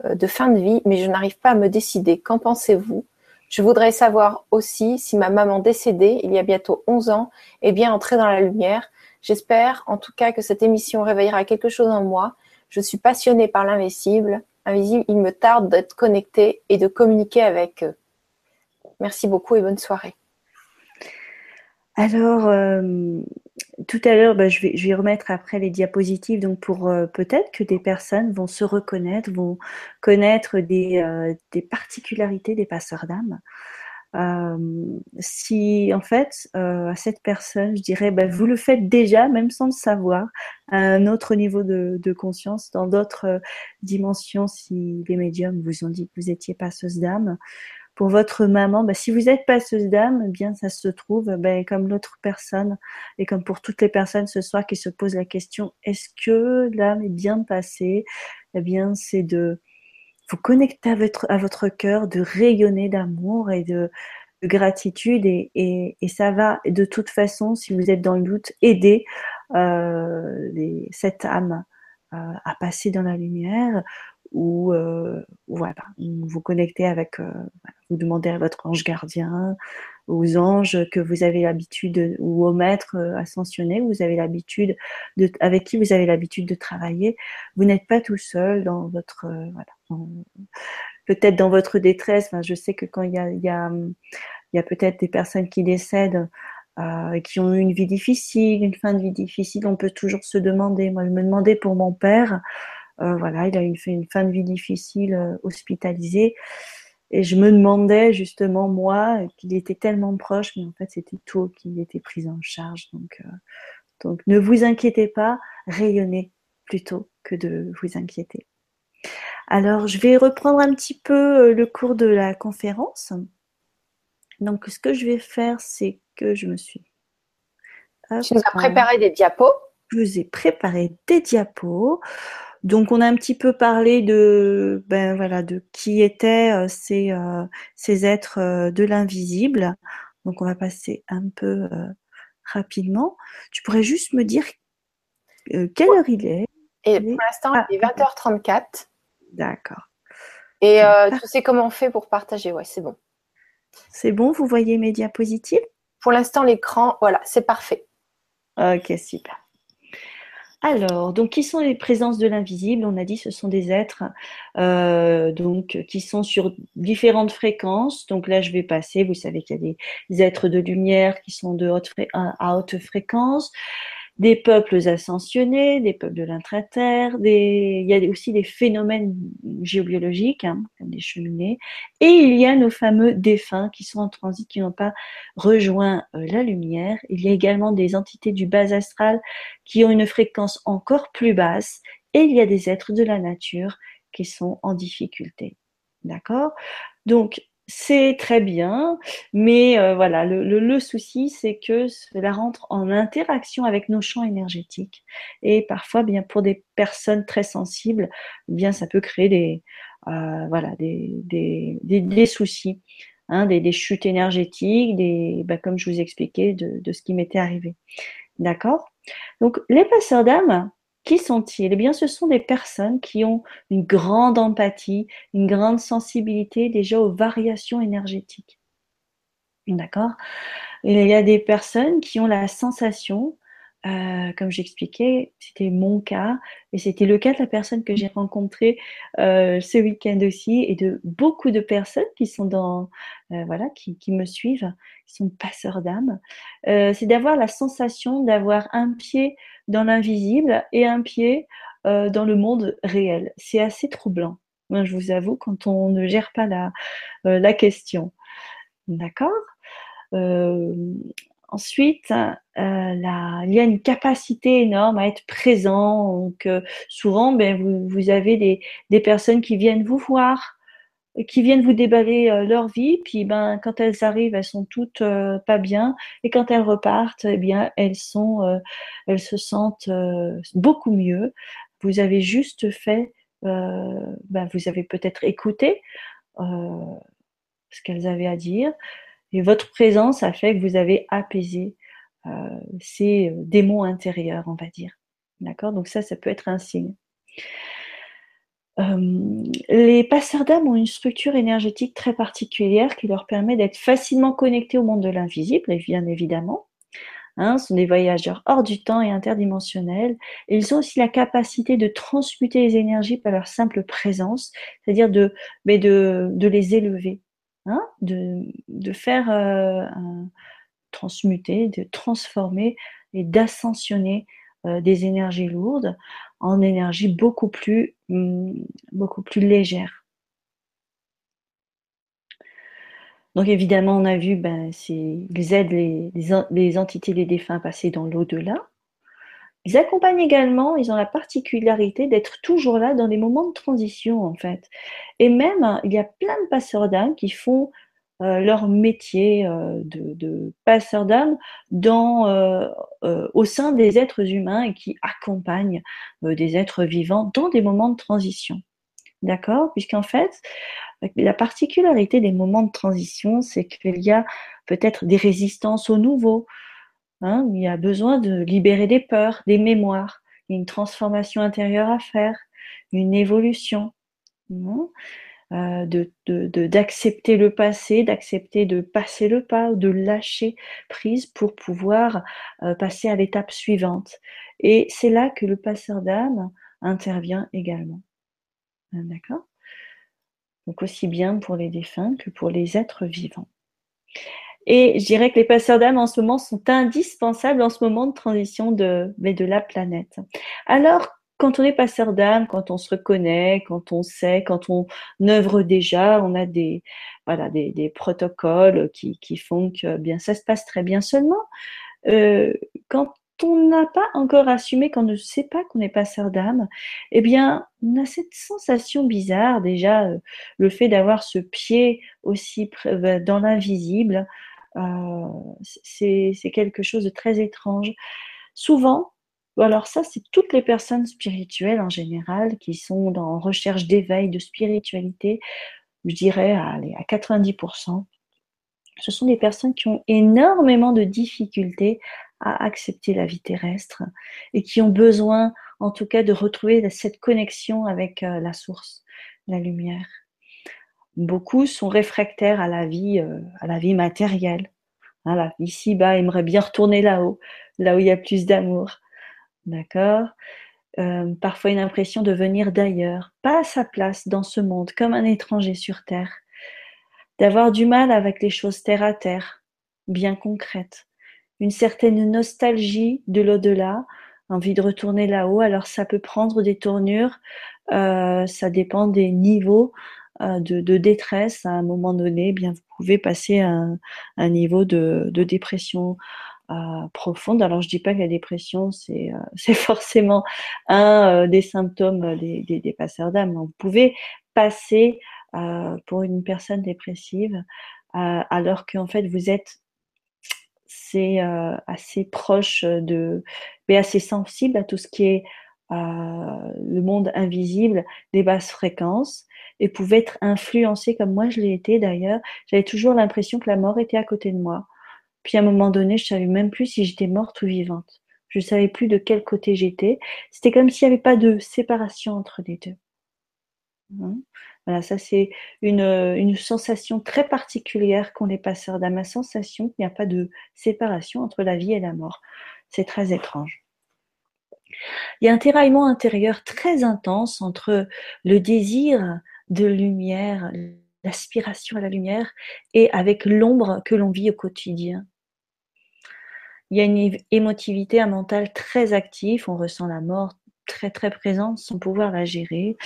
Speaker 1: euh, de fin de vie, mais je n'arrive pas à me décider. Qu'en pensez-vous? Je voudrais savoir aussi si ma maman décédée, il y a bientôt 11 ans, est bien entrée dans la lumière. J'espère en tout cas que cette émission réveillera quelque chose en moi. Je suis passionnée par l'invisible. Invisible, il me tarde d'être connectée et de communiquer avec eux. Merci beaucoup et bonne soirée.
Speaker 2: Alors, euh, tout à l'heure, bah, je, vais, remettre après les diapositives, donc pour euh, peut-être que des personnes vont se reconnaître, vont connaître des, euh, des particularités des passeurs d'âme. Euh, si en fait à cette personne, je dirais, bah, vous le faites déjà, même sans le savoir, à un autre niveau de, conscience, dans d'autres dimensions, si les médiums vous ont dit que vous étiez passeuse d'âme, pour votre maman, bah, si vous êtes passeuse d'âme, eh bien ça se trouve ben, comme l'autre personne et comme pour toutes les personnes ce soir qui se posent la question est-ce que l'âme est bien passée? Eh bien, c'est de vous connecter à votre, cœur, de rayonner d'amour et de, gratitude et, ça va de toute façon, si vous êtes dans le doute, aider euh, cette âme euh, à passer dans la lumière ou euh, voilà, vous connectez avec, vous demandez à votre ange gardien, aux anges que vous avez l'habitude, ou au maître ascensionné, vous avez l'habitude de, avec qui vous avez l'habitude de travailler. Vous n'êtes pas tout seul dans votre, voilà, peut-être dans votre détresse. Je sais que quand il y a, peut-être des personnes qui décèdent. Euh, qui ont eu une vie difficile, une fin de vie difficile, on peut toujours se demander. Moi, je me demandais pour mon père, euh, voilà, il a eu une fin de vie difficile, euh, hospitalisé. Et je me demandais justement, moi, qu'il était tellement proche, mais en fait, c'était tout qui était pris en charge. Euh, donc, ne vous inquiétez pas, rayonnez plutôt que de vous inquiéter. Alors, je vais reprendre un petit peu le cours de la conférence. Donc, ce que je vais faire, c'est que je me suis.
Speaker 1: tu nous as préparé des diapos?
Speaker 2: Je vous ai préparé des diapos. Donc on a un petit peu parlé de ben voilà de qui étaient euh, ces, euh, ces êtres euh, de l'invisible. Donc on va passer un peu rapidement. Tu pourrais juste me dire quelle heure il est?
Speaker 1: Et pour l'instant, il est 20h34.
Speaker 2: D'accord.
Speaker 1: Et tu sais comment on fait pour partager? Ouais, c'est bon.
Speaker 2: C'est bon, vous voyez mes diapositives?
Speaker 1: Pour l'instant, l'écran, voilà, c'est parfait.
Speaker 2: Ok, super. Alors, donc, qui sont les présences de l'invisible? On a dit, ce sont des êtres euh, donc qui sont sur différentes fréquences. Donc là, je vais passer. Vous savez qu'il y a des êtres de lumière qui sont de haute à haute fréquence des peuples ascensionnés, des peuples de l'intraterre, des... il y a aussi des phénomènes géobiologiques, hein, comme des cheminées, et il y a nos fameux défunts qui sont en transit, qui n'ont pas rejoint euh, la lumière. Il y a également des entités du bas astral qui ont une fréquence encore plus basse, et il y a des êtres de la nature qui sont en difficulté. D'accord? Donc, c'est très bien, mais euh, voilà, le, souci, c'est que cela rentre en interaction avec nos champs énergétiques. Et parfois, bien pour des personnes très sensibles, bien ça peut créer des, euh, voilà, des, des, soucis, hein, des, chutes énergétiques, des, bah, comme je vous expliquais, de, de ce qui m'était arrivé. D'accord? Donc, les passeurs d'âme, qui sont-ils? Eh bien, ce sont des personnes qui ont une grande empathie, une grande sensibilité déjà aux variations énergétiques. D'accord? Il y a des personnes qui ont la sensation, euh, comme j'expliquais, c'était mon cas, et c'était le cas de la personne que j'ai rencontrée euh, ce week-end aussi, et de beaucoup de personnes qui sont dans, euh, voilà, qui, qui, me suivent, qui sont passeurs d'âme. c'est d'avoir la sensation d'avoir un pied dans l'invisible et un pied euh, dans le monde réel. C'est assez troublant, je vous avoue, quand on ne gère pas la, euh, la question. D'accord? Euh, Ensuite, il y a une capacité énorme à être présent. Donc, souvent, ben, vous, avez des, personnes qui viennent vous voir, qui viennent vous déballer euh, leur vie. Puis, ben, quand elles arrivent, elles sont toutes euh, pas bien. Et quand elles repartent, eh bien, elles sont, elles se sentent beaucoup mieux. Vous avez juste fait, ben, vous avez peut-être écouté ce qu'elles avaient à dire. Et votre présence a fait que vous avez apaisé euh, ces euh, démons intérieurs, on va dire. D'accord? Donc ça, ça peut être un signe. Euh, les passeurs d'âme ont une structure énergétique très particulière qui leur permet d'être facilement connectés au monde de l'invisible, bien évidemment. Hein, ce sont des voyageurs hors du temps et interdimensionnels. ils ont aussi la capacité de transmuter les énergies par leur simple présence, c'est-à-dire de, les élever. Hein, de, de, faire euh, transmuter, de transformer et d'ascensionner euh, des énergies lourdes en plus, hum, beaucoup plus légères. Donc évidemment, on a vu, ben, ils aident les, les, les entités des défunts à passer dans l'au-delà. Ils accompagnent également, ils ont la particularité d'être toujours là dans les moments de transition en fait. Et même, il y a plein de passeurs d'âme qui font leur métier euh, de, de passeur d'âme dans, euh, au sein des êtres humains et qui accompagnent des êtres vivants dans des moments de transition. D'accord? Puisqu'en fait, la particularité des moments de transition, c'est qu'il y a peut-être des résistances au nouveau, Hein, il y a besoin de libérer des peurs, des mémoires. Il y a une transformation intérieure à faire, une évolution. Hein, euh, d'accepter le passé, d'accepter de passer le pas, de lâcher prise pour pouvoir euh, passer à l'étape suivante. Et c'est là que le passeur d'âme intervient également. Hein, d'accord? Donc aussi bien pour les défunts que pour les êtres vivants. Et je dirais que les passeurs d'âme en ce moment sont indispensables en ce moment de transition de, mais de la planète. Alors, quand on est passeur d'âme, quand on se reconnaît, quand on sait, quand on œuvre déjà, on a des, voilà, des, protocoles qui, qui, font que bien ça se passe très bien seulement. Euh, quand on n'a pas encore assumé, qu'on ne sait pas qu'on est passeur d'âme, eh bien, on a cette sensation bizarre déjà, euh, le fait d'avoir ce pied aussi dans l'invisible, euh, c'est quelque chose de très étrange. Souvent, alors ça, c'est toutes les personnes spirituelles en général qui sont en recherche d'éveil, de spiritualité, je dirais à, à 90%. Ce sont des personnes qui ont énormément de difficultés à accepter la vie terrestre et qui ont besoin, en tout cas, de retrouver cette connexion avec euh, la source, la lumière. Beaucoup sont réfractaires à la vie, euh, à la vie matérielle. Voilà, ici bas, aimerait bien retourner là-haut, là où il y a plus d'amour. D'accord euh, Parfois une impression de venir d'ailleurs, pas à sa place dans ce monde, comme un étranger sur terre. D'avoir du mal avec les choses terre à terre, bien concrètes. Une certaine nostalgie de l'au-delà, envie de retourner là-haut. Alors ça peut prendre des tournures, euh, ça dépend des niveaux euh, de, détresse à un moment donné, eh bien vous pouvez passer à un, niveau de, dépression euh, profonde. Alors je dis pas que la dépression c'est euh, forcément un des symptômes des, des, passeurs d'âme. Vous pouvez passer pour une personne dépressive alors qu'en fait vous êtes c'est assez proche de, mais assez sensible à tout ce qui est le monde invisible, des basses fréquences, et pouvait être influencé comme moi je l'ai été d'ailleurs. J'avais toujours l'impression que la mort était à côté de moi. Puis à un moment donné, je savais même plus si j'étais morte ou vivante. Je ne savais plus de quel côté j'étais. C'était comme s'il n'y avait pas de séparation entre les deux. Hein? voilà, ça c'est une, une, sensation très particulière qu'ont les passeurs d'âme. Ma sensation qu'il n'y a pas de séparation entre la vie et la mort. C'est très étrange. Il y a un tiraillement intérieur très intense entre le désir de lumière, l'aspiration à la lumière, et avec l'ombre que l'on vit au quotidien. Il y a une émotivité, un mental très actif, on ressent la mort très très présente sans pouvoir la gérer.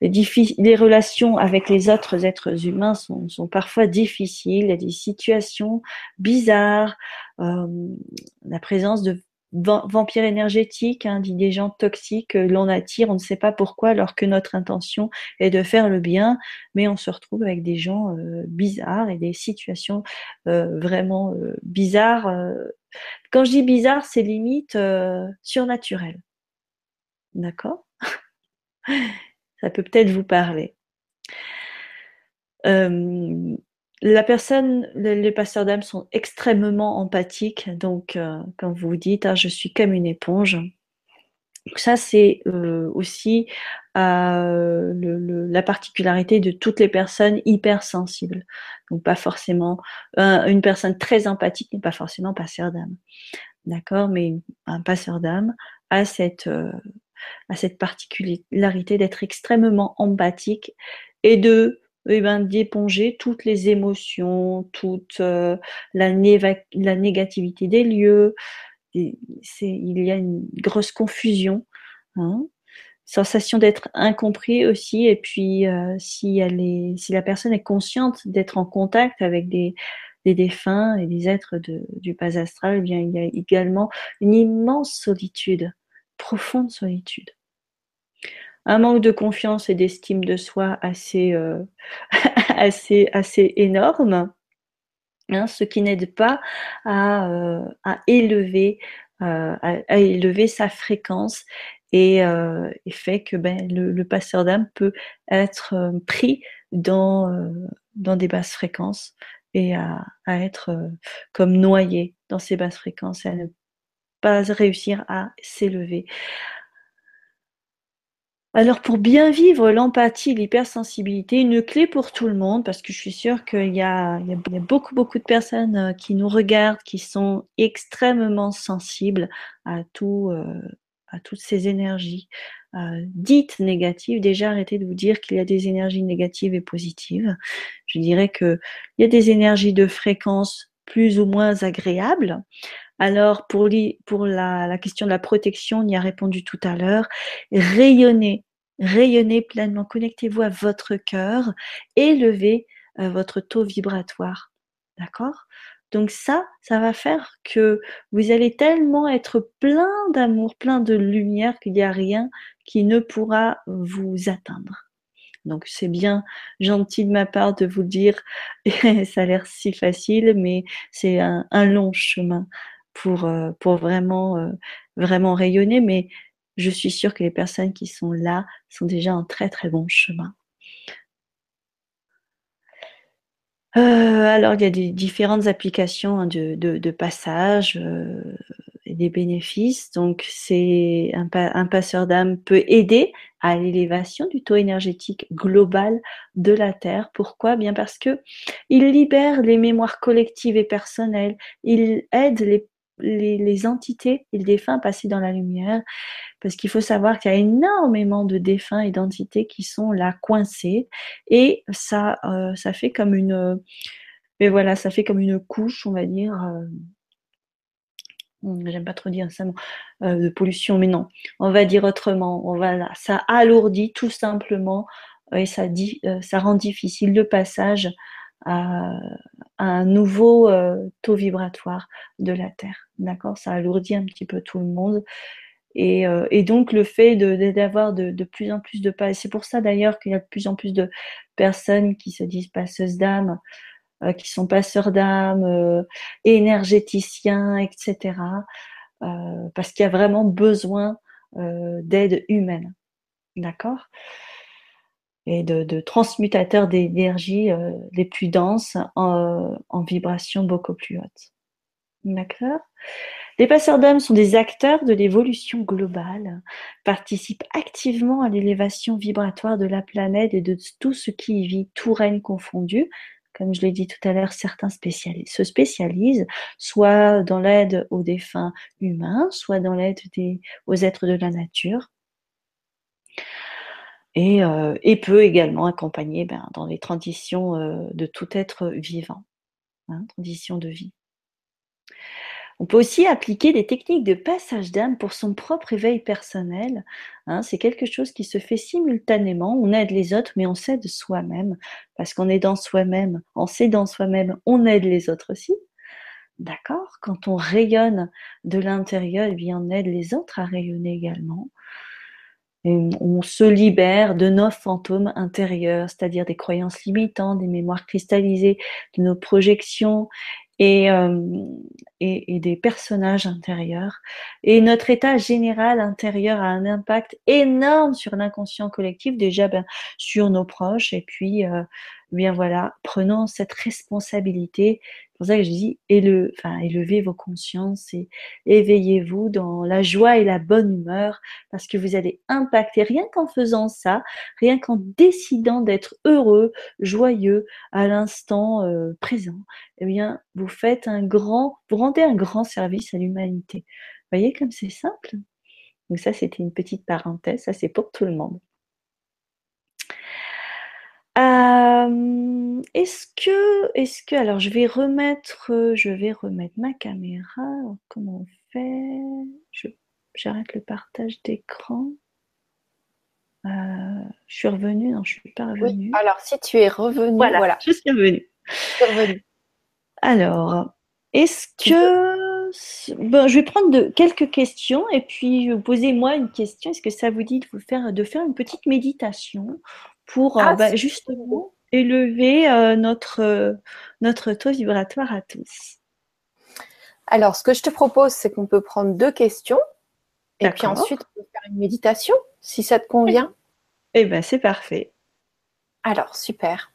Speaker 2: les, relations avec les autres êtres humains sont, parfois difficiles. Il y a des situations bizarres, euh, la présence de vampires énergétiques, hein, des gens toxiques, euh, l'on attire, on ne sait pas pourquoi, alors que notre intention est de faire le bien, mais on se retrouve avec des gens euh, bizarres et des situations euh, vraiment bizarres. Quand je dis bizarre, c'est limite surnaturel. D'accord? Ça peut peut-être vous parler. La personne, les passeurs d'âme sont extrêmement empathiques. Donc, euh, quand vous vous dites, ah, je suis comme une éponge, ça, c'est euh, aussi euh, la particularité de toutes les personnes hypersensibles. Donc, pas forcément une personne très empathique n'est pas forcément passeur d'âme, d'accord? Mais un passeur d'âme a cette particularité d'être extrêmement empathique et de eh ben, d'éponger toutes les émotions, toute euh, la, négativité des lieux. il y a une grosse confusion, hein. sensation d'être incompris aussi. Et puis, euh, si, la personne est consciente d'être en contact avec des, défunts et des êtres du pas astral, eh bien, il y a également une immense solitude profonde solitude. Un manque de confiance et d'estime de soi assez, euh, assez, énorme, hein, ce qui n'aide pas à, euh, élever, euh, à, élever sa fréquence et, fait que ben, le, passeur d'âme peut être pris dans, dans des basses fréquences et à, à être comme noyé dans ces basses fréquences et à ne pas réussir à s'élever. Alors pour bien vivre l'empathie, l'hypersensibilité, une clé pour tout le monde, parce que je suis sûre qu'il y, a, beaucoup, beaucoup de personnes euh, qui nous regardent, qui sont extrêmement sensibles à, tout, euh, à toutes ces énergies euh, dites négatives. Déjà, arrêtez de vous dire qu'il y a des énergies négatives et positives. Je dirais qu'il y a des énergies de fréquence plus ou moins agréables. Alors, pour, la, question de la protection, on y a répondu tout à l'heure. Rayonnez, rayonnez pleinement, connectez-vous à votre cœur, élevez euh, votre taux vibratoire. D'accord? Donc ça, ça va faire que vous allez tellement être plein d'amour, plein de lumière qu'il n'y a rien qui ne pourra vous atteindre. Donc c'est bien gentil de ma part de vous dire, ça a l'air si facile, mais c'est un, long chemin pour, euh, pour vraiment, euh, vraiment rayonner. Mais je suis sûre que les personnes qui sont là sont déjà en très très bon chemin. Euh, alors, il y a des différentes applications hein, de, de, passage et des bénéfices. Donc, c'est un, un, passeur d'âme peut aider à l'élévation du taux énergétique global de la Terre. Pourquoi? Bien parce que il libère les mémoires collectives et personnelles. Il aide les les, entités et le défunt passer dans la lumière, parce qu'il faut savoir qu'il y a énormément de défunts et d'entités qui sont là coincés, et ça, euh, ça fait comme une, mais voilà, ça fait comme une couche, on va dire. Euh, j'aime pas trop dire ça, euh, de pollution, mais non, on va dire autrement. On va, ça alourdit tout simplement et ça, dit, ça rend difficile le passage à, un nouveau euh, taux vibratoire de la Terre. D'accord? Ça alourdit un petit peu tout le monde. Et, euh, donc le fait d'avoir de, plus en plus de pas, c'est pour ça d'ailleurs qu'il y a de plus en plus de personnes qui se disent passeuses d'âme, euh, qui sont passeurs d'âme, énergéticiens, etc. parce qu'il y a vraiment besoin d'aide humaine. D'accord? Et de, transmutateurs d'énergie euh, les plus denses en, en vibrations beaucoup plus hautes. D'accord? Les passeurs d'âme sont des acteurs de l'évolution globale, participent activement à l'élévation vibratoire de la planète et de tout ce qui y vit, tout règne confondu. Comme je l'ai dit tout à l'heure, certains se spécialisent soit dans l'aide aux défunts humains, soit dans l'aide aux êtres de la nature. Euh, et, peut également accompagner ben, dans les transitions euh, de tout être vivant, hein, transition de vie. On peut aussi appliquer des techniques de passage d'âme pour son propre éveil personnel. Hein. c'est quelque chose qui se fait simultanément. On aide les autres, mais on s'aide soi-même. Parce qu'on est dans soi-même, en s'aidant soi-même, on aide les autres aussi. D'accord? Quand on rayonne de l'intérieur, eh on aide les autres à rayonner également. On se libère de nos fantômes intérieurs, c'est-à-dire des croyances limitantes, des mémoires cristallisées, de nos projections euh, et, et, des personnages intérieurs. Et notre état général intérieur a un impact énorme sur l'inconscient collectif, déjà ben, sur nos proches, et puis euh, bien voilà, prenons cette responsabilité. C'est pour ça que je dis élevez vos consciences et éveillez-vous dans la joie et la bonne humeur parce que vous allez impacter rien qu'en faisant ça, rien qu'en décidant d'être heureux, joyeux à l'instant euh, présent. Eh bien, vous faites un grand, vous rendez un grand service à l'humanité. Voyez comme c'est simple? Donc ça, c'était une petite parenthèse. Ça, c'est pour tout le monde. Euh, est-ce que, est-ce que, alors je vais remettre, je vais remettre ma caméra. comment on fait? J'arrête le partage d'écran. Euh, je suis revenue, non, je suis pas revenue.
Speaker 1: alors si tu es revenue,
Speaker 2: voilà, je suis revenue. Alors, est-ce que, bon, je vais prendre de, quelques questions et puis posez-moi une question. Est-ce que ça vous dit de vous faire, de faire une petite méditation? Pour euh, ah, bah, justement élever euh, notre, euh, notre taux vibratoire à tous.
Speaker 1: Alors, ce que je te propose, c'est qu'on peut prendre deux questions et puis ensuite on peut faire une méditation, si ça te convient.
Speaker 2: Eh bien, c'est parfait.
Speaker 1: Alors, super.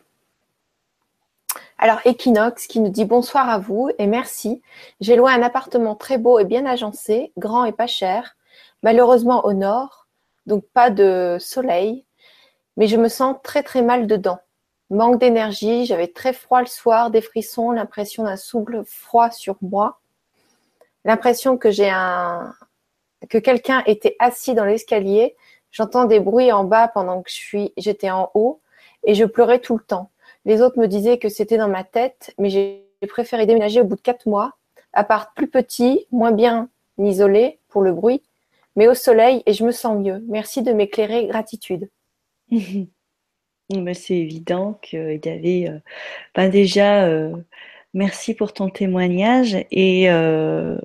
Speaker 1: Alors, Equinox qui nous dit bonsoir à vous et merci. J'ai loué un appartement très beau et bien agencé, grand et pas cher, malheureusement au nord, donc pas de soleil, mais je me sens très très mal dedans. Manque d'énergie, j'avais très froid le soir, des frissons, l'impression d'un souffle froid sur moi, l'impression que j'ai un que quelqu'un était assis dans l'escalier. J'entends des bruits en bas pendant que je suis j'étais en haut et je pleurais tout le temps. Les autres me disaient que c'était dans ma tête, mais j'ai préféré déménager au bout de quatre mois, appart plus petit, moins bien isolé pour le bruit, mais au soleil et je me sens mieux. Merci de m'éclairer, gratitude.
Speaker 2: c'est évident qu'il y avait ben déjà euh, merci pour ton témoignage et euh,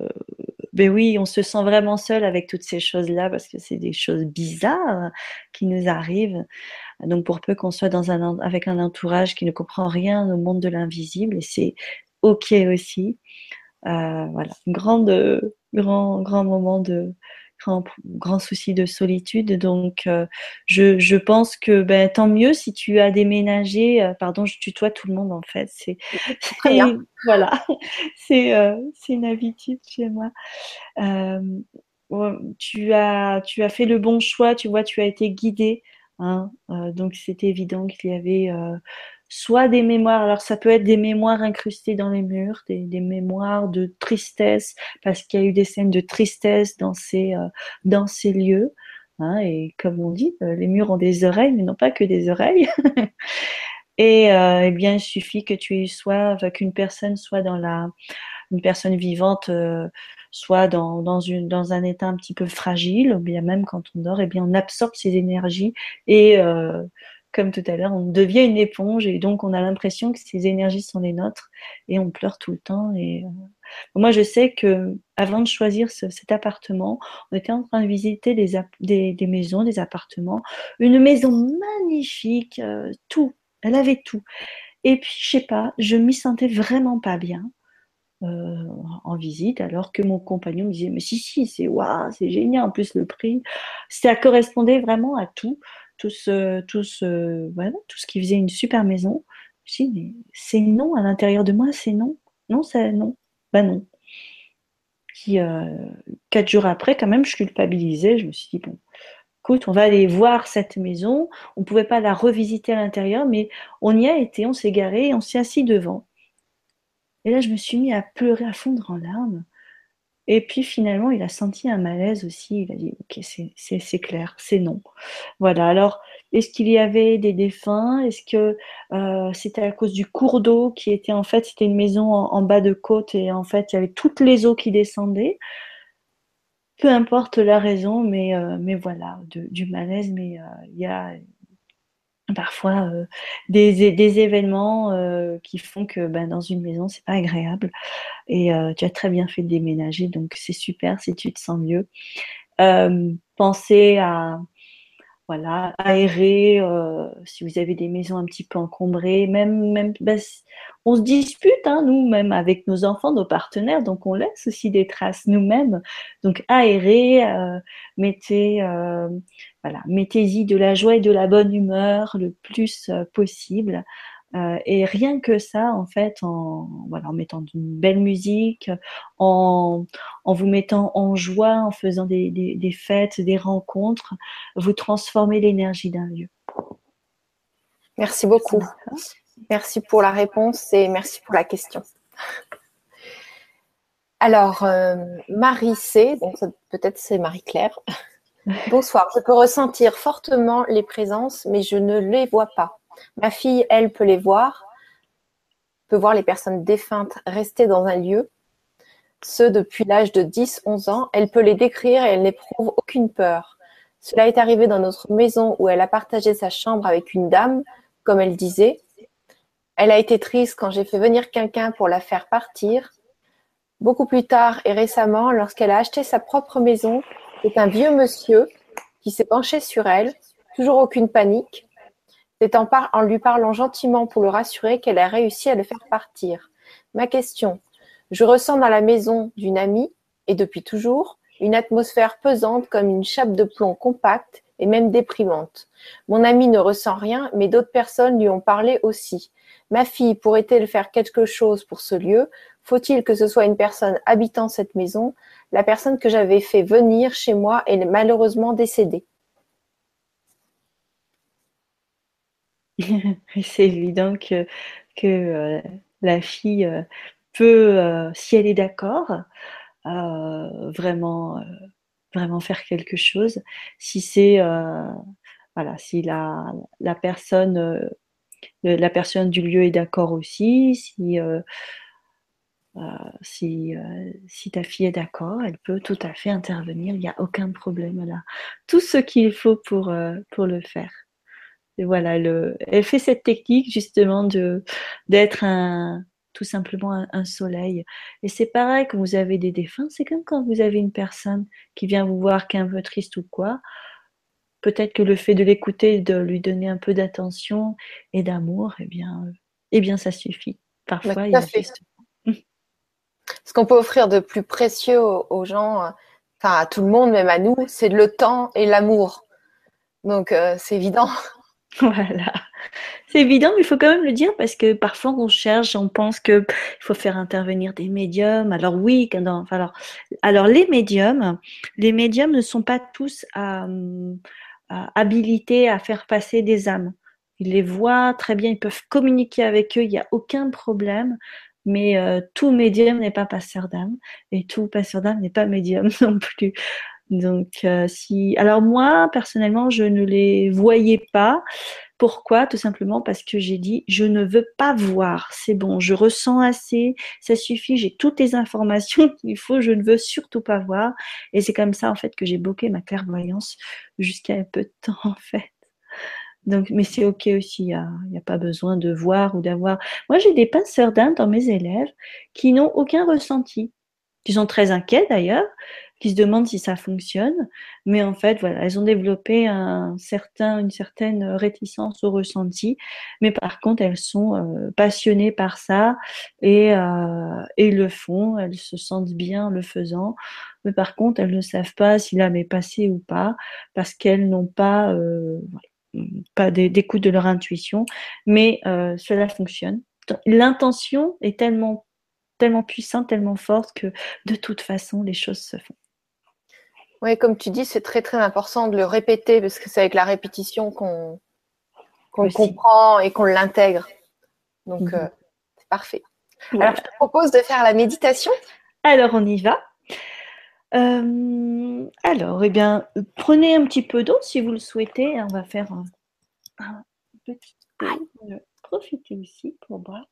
Speaker 2: ben oui on se sent vraiment seul avec toutes ces choses là parce que c'est des choses bizarres qui nous arrivent. Donc pour peu qu'on soit dans un avec un entourage qui ne comprend rien au monde de l'invisible et c'est ok aussi. Voilà. Un grand grand grand moment de grand, grand souci de solitude. Donc, euh, je, je, pense que ben, tant mieux si tu as déménagé. Euh, pardon, je tutoie tout le monde en fait. C'est voilà, c'est euh, c'est une habitude chez moi. tu as tu as fait le bon choix. Tu vois, tu as été guidé. Hein, donc, c'est évident qu'il y avait soit des mémoires, alors ça peut être des mémoires incrustées dans les murs, des, mémoires de tristesse, parce qu'il y a eu des scènes de tristesse dans ces, euh, dans ces lieux. Hein, et comme on dit, euh, les murs ont des oreilles, mais non pas que des oreilles. et euh, eh bien, il suffit que tu sois, qu'une personne soit dans la, une personne vivante, soit dans, dans, une, dans un état un petit peu fragile, ou bien même quand on dort, eh bien, on absorbe ces énergies et comme tout à l'heure, on devient une éponge et donc on a l'impression que ces énergies sont les nôtres et on pleure tout le temps. Et euh, moi, je sais que avant de choisir cet appartement, on était en train de visiter des, maisons, des appartements, une maison magnifique, euh, tout. Elle avait tout. Et puis, je sais pas, je m'y sentais vraiment pas bien. Euh, en visite, alors que mon compagnon me disait mais si si c'est waouh c'est génial en plus le prix ça correspondait vraiment à tout tout ce, tout ce, voilà, tout ce qui faisait une super maison. Je dis, mais c'est non à l'intérieur de moi, c'est non. Non, c'est non. Ben non. Puis, euh, quatre jours après, quand même, je culpabilisais. Je me suis dit, bon, écoute, on va aller voir cette maison. On ne pouvait pas la revisiter à l'intérieur, mais on y a été, on s'est garé, on s'est assis devant. Et là, je me suis mis à pleurer, à fondre en larmes. Et puis finalement, il a senti un malaise aussi. Il a dit, ok, c'est clair, c'est non. Voilà. Alors, est-ce qu'il y avait des défunts? Est-ce que euh, c'était à cause du cours d'eau qui était en fait, c'était une maison en, bas de côte et en fait, il y avait toutes les eaux qui descendaient? Peu importe la raison, mais, euh, mais voilà, du malaise, mais il y a parfois des, des, événements qui font que ben, dans une maison, c'est pas agréable. Et tu as très bien fait de déménager, donc c'est super si tu te sens mieux. pensez à voilà, aérer, euh, si vous avez des maisons un petit peu encombrées, même, même bah, on se dispute, hein, nous, même avec nos enfants, nos partenaires, donc on laisse aussi des traces nous-mêmes. Donc aérer, euh, mettez, euh, voilà, mettez-y de la joie et de la bonne humeur le plus possible. Euh, et rien que ça, en fait, en, voilà, en mettant une belle musique, en, en vous mettant en joie, en faisant des, des, des fêtes, des rencontres, vous transformez l'énergie d'un lieu.
Speaker 1: Merci beaucoup. Merci pour la réponse et merci pour la question. Alors, euh, Marie C, donc peut-être c'est Marie-Claire. Bonsoir, je peux ressentir fortement les présences, mais je ne les vois pas. Ma fille, elle, peut les voir, peut voir les personnes défuntes rester dans un lieu, ce depuis l'âge de 10-11 ans. Elle peut les décrire et elle n'éprouve aucune peur. Cela est arrivé dans notre maison où elle a partagé sa chambre avec une dame, comme elle disait. Elle a été triste quand j'ai fait venir quelqu'un pour la faire partir. Beaucoup plus tard et récemment, lorsqu'elle a acheté sa propre maison, c'est un vieux monsieur qui s'est penché sur elle, toujours aucune panique, c'est en, lui parlant gentiment pour le rassurer qu'elle a réussi à le faire partir. Ma question. Je ressens dans la maison d'une amie, et depuis toujours, une atmosphère pesante comme une chape de plomb compacte et même déprimante. Mon amie ne ressent rien, mais d'autres personnes lui ont parlé aussi. Ma fille pourrait-elle faire quelque chose pour ce lieu? Faut-il que ce soit une personne habitant cette maison? La personne que j'avais fait venir chez moi est malheureusement décédée.
Speaker 2: c'est évident que, euh, la fille euh, peut, euh, si elle est d'accord, vraiment, vraiment faire quelque chose. Si c'est, voilà, si la, la personne, la personne du lieu est d'accord aussi, si, si, si ta fille est d'accord, elle peut tout à fait intervenir, il n'y a aucun problème là. Tout ce qu'il faut pour, pour le faire voilà, le, elle fait cette technique justement de d'être un tout simplement un, soleil. Et c'est pareil quand vous avez des défunts, c'est comme quand vous avez une personne qui vient vous voir qui est un peu triste ou quoi. Peut-être que le fait de l'écouter, de lui donner un peu d'attention et d'amour, eh bien, eh bien, ça suffit. Parfois, il y a
Speaker 1: Ce qu'on peut offrir de plus précieux aux, gens, enfin à tout le monde, même à nous, c'est le temps et l'amour. Donc, euh, c'est évident.
Speaker 2: Voilà. C'est évident, mais il faut quand même le dire parce que parfois on cherche, on pense qu'il faut faire intervenir des médiums. Alors oui, alors, alors les médiums, les médiums ne sont pas tous habilités à faire passer des âmes. Ils les voient très bien, ils peuvent communiquer avec eux, il n'y a aucun problème. Mais euh, tout médium n'est pas passeur d'âme et tout passeur d'âme n'est pas médium non plus. Donc, euh, si, alors moi personnellement, je ne les voyais pas. Pourquoi? Tout simplement parce que j'ai dit, je ne veux pas voir. C'est bon, je ressens assez, ça suffit. J'ai toutes les informations qu'il faut. Je ne veux surtout pas voir. Et c'est comme ça en fait que j'ai bloqué ma clairvoyance jusqu'à un peu de temps en fait. Donc, mais c'est ok aussi. Il n'y a, pas besoin de voir ou d'avoir. Moi, j'ai des passeurs d'Inde dans mes élèves qui n'ont aucun ressenti, qui sont très inquiets d'ailleurs qui se demandent si ça fonctionne. Mais en fait, voilà, elles ont développé un certain, une certaine réticence au ressenti. Mais par contre, elles sont euh, passionnées par ça et, euh, et le font. Elles se sentent bien le faisant. Mais par contre, elles ne savent pas si l'âme est passée ou pas parce qu'elles n'ont pas, euh, pas d'écoute de leur intuition. Mais euh, cela fonctionne. L'intention est tellement tellement puissante, tellement forte que de toute façon, les choses se font.
Speaker 1: Oui, comme tu dis, c'est très très important de le répéter parce que c'est avec la répétition qu'on comprend et qu'on l'intègre. Donc, mhm. euh, c'est parfait. Alors, je te propose de faire la méditation.
Speaker 2: Alors, on y va. Euh, alors, eh bien, prenez un petit peu d'eau si vous le souhaitez. On va faire un petit peu. Profitez aussi pour boire.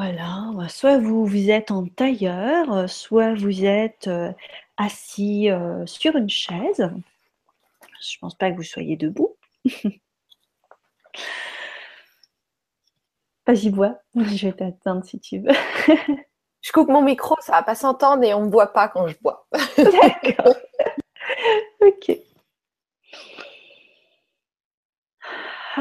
Speaker 2: Voilà, soit vous, vous êtes en tailleur, soit vous êtes euh, assis euh, sur une chaise. Je ne pense pas que vous soyez debout. Vas-y, bois. Je vais t'attendre si tu veux.
Speaker 1: je coupe mon micro, ça va pas s'entendre et on me voit pas quand je bois.
Speaker 2: D'accord. ok.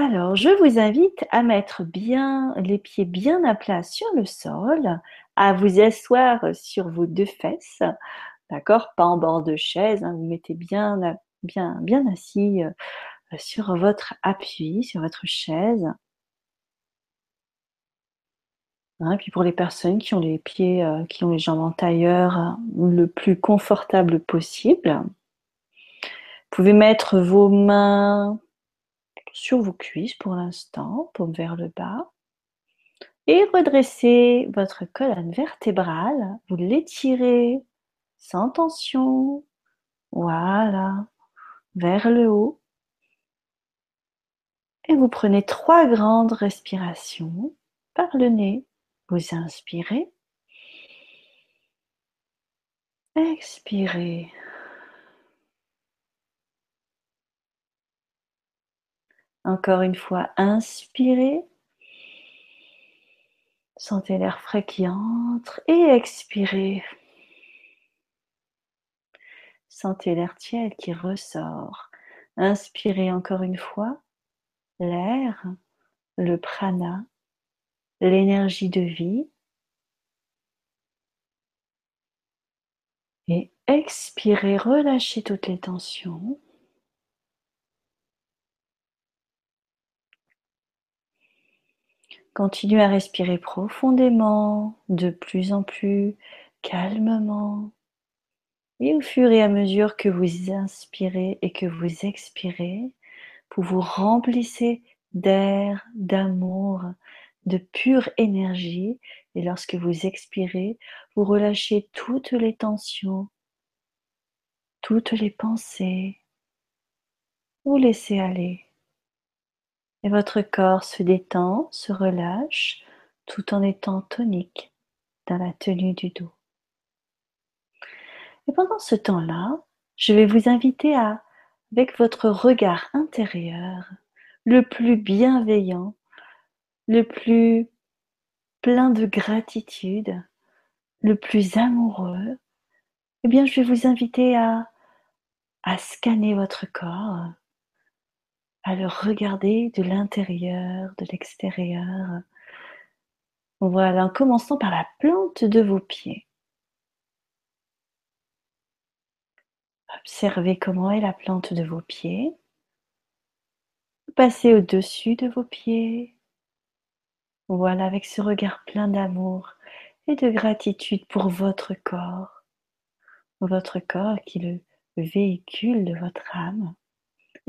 Speaker 2: Alors, je vous invite à mettre bien les pieds bien à plat sur le sol, à vous asseoir sur vos deux fesses, d'accord Pas en bord de chaise, hein, vous mettez bien, bien, assis euh, sur votre appui, sur votre chaise. Hein, puis pour les personnes qui ont les pieds, euh, qui ont les jambes en tailleur, le plus confortable possible. Vous pouvez mettre vos mains sur vos cuisses pour l'instant, paume vers le bas. Et redressez votre colonne vertébrale. Vous l'étirez sans tension. Voilà. Vers le haut. Et vous prenez trois grandes respirations par le nez. Vous inspirez. Expirez. Encore une fois, inspirez. Sentez l'air frais qui entre et expirez. Sentez l'air tiède qui ressort. Inspirez encore une fois l'air, le prana, l'énergie de vie. Et expirez, relâchez toutes les tensions. Continuez à respirer profondément, de plus en plus calmement. Et au fur et à mesure que vous inspirez et que vous expirez, vous vous remplissez d'air, d'amour, de pure énergie. Et lorsque vous expirez, vous relâchez toutes les tensions, toutes les pensées. Vous laissez aller. Et votre corps se détend, se relâche, tout en étant tonique dans la tenue du dos. Et pendant ce temps-là, je vais vous inviter à, avec votre regard intérieur, le plus bienveillant, le plus plein de gratitude, le plus amoureux, eh bien, je vais vous inviter à, à scanner votre corps, à le regarder de l'intérieur, de l'extérieur. Voilà, en commençant par la plante de vos pieds. Observez comment est la plante de vos pieds. Passez au-dessus de vos pieds. Voilà, avec ce regard plein d'amour et de gratitude pour votre corps. Votre corps qui est le véhicule de votre âme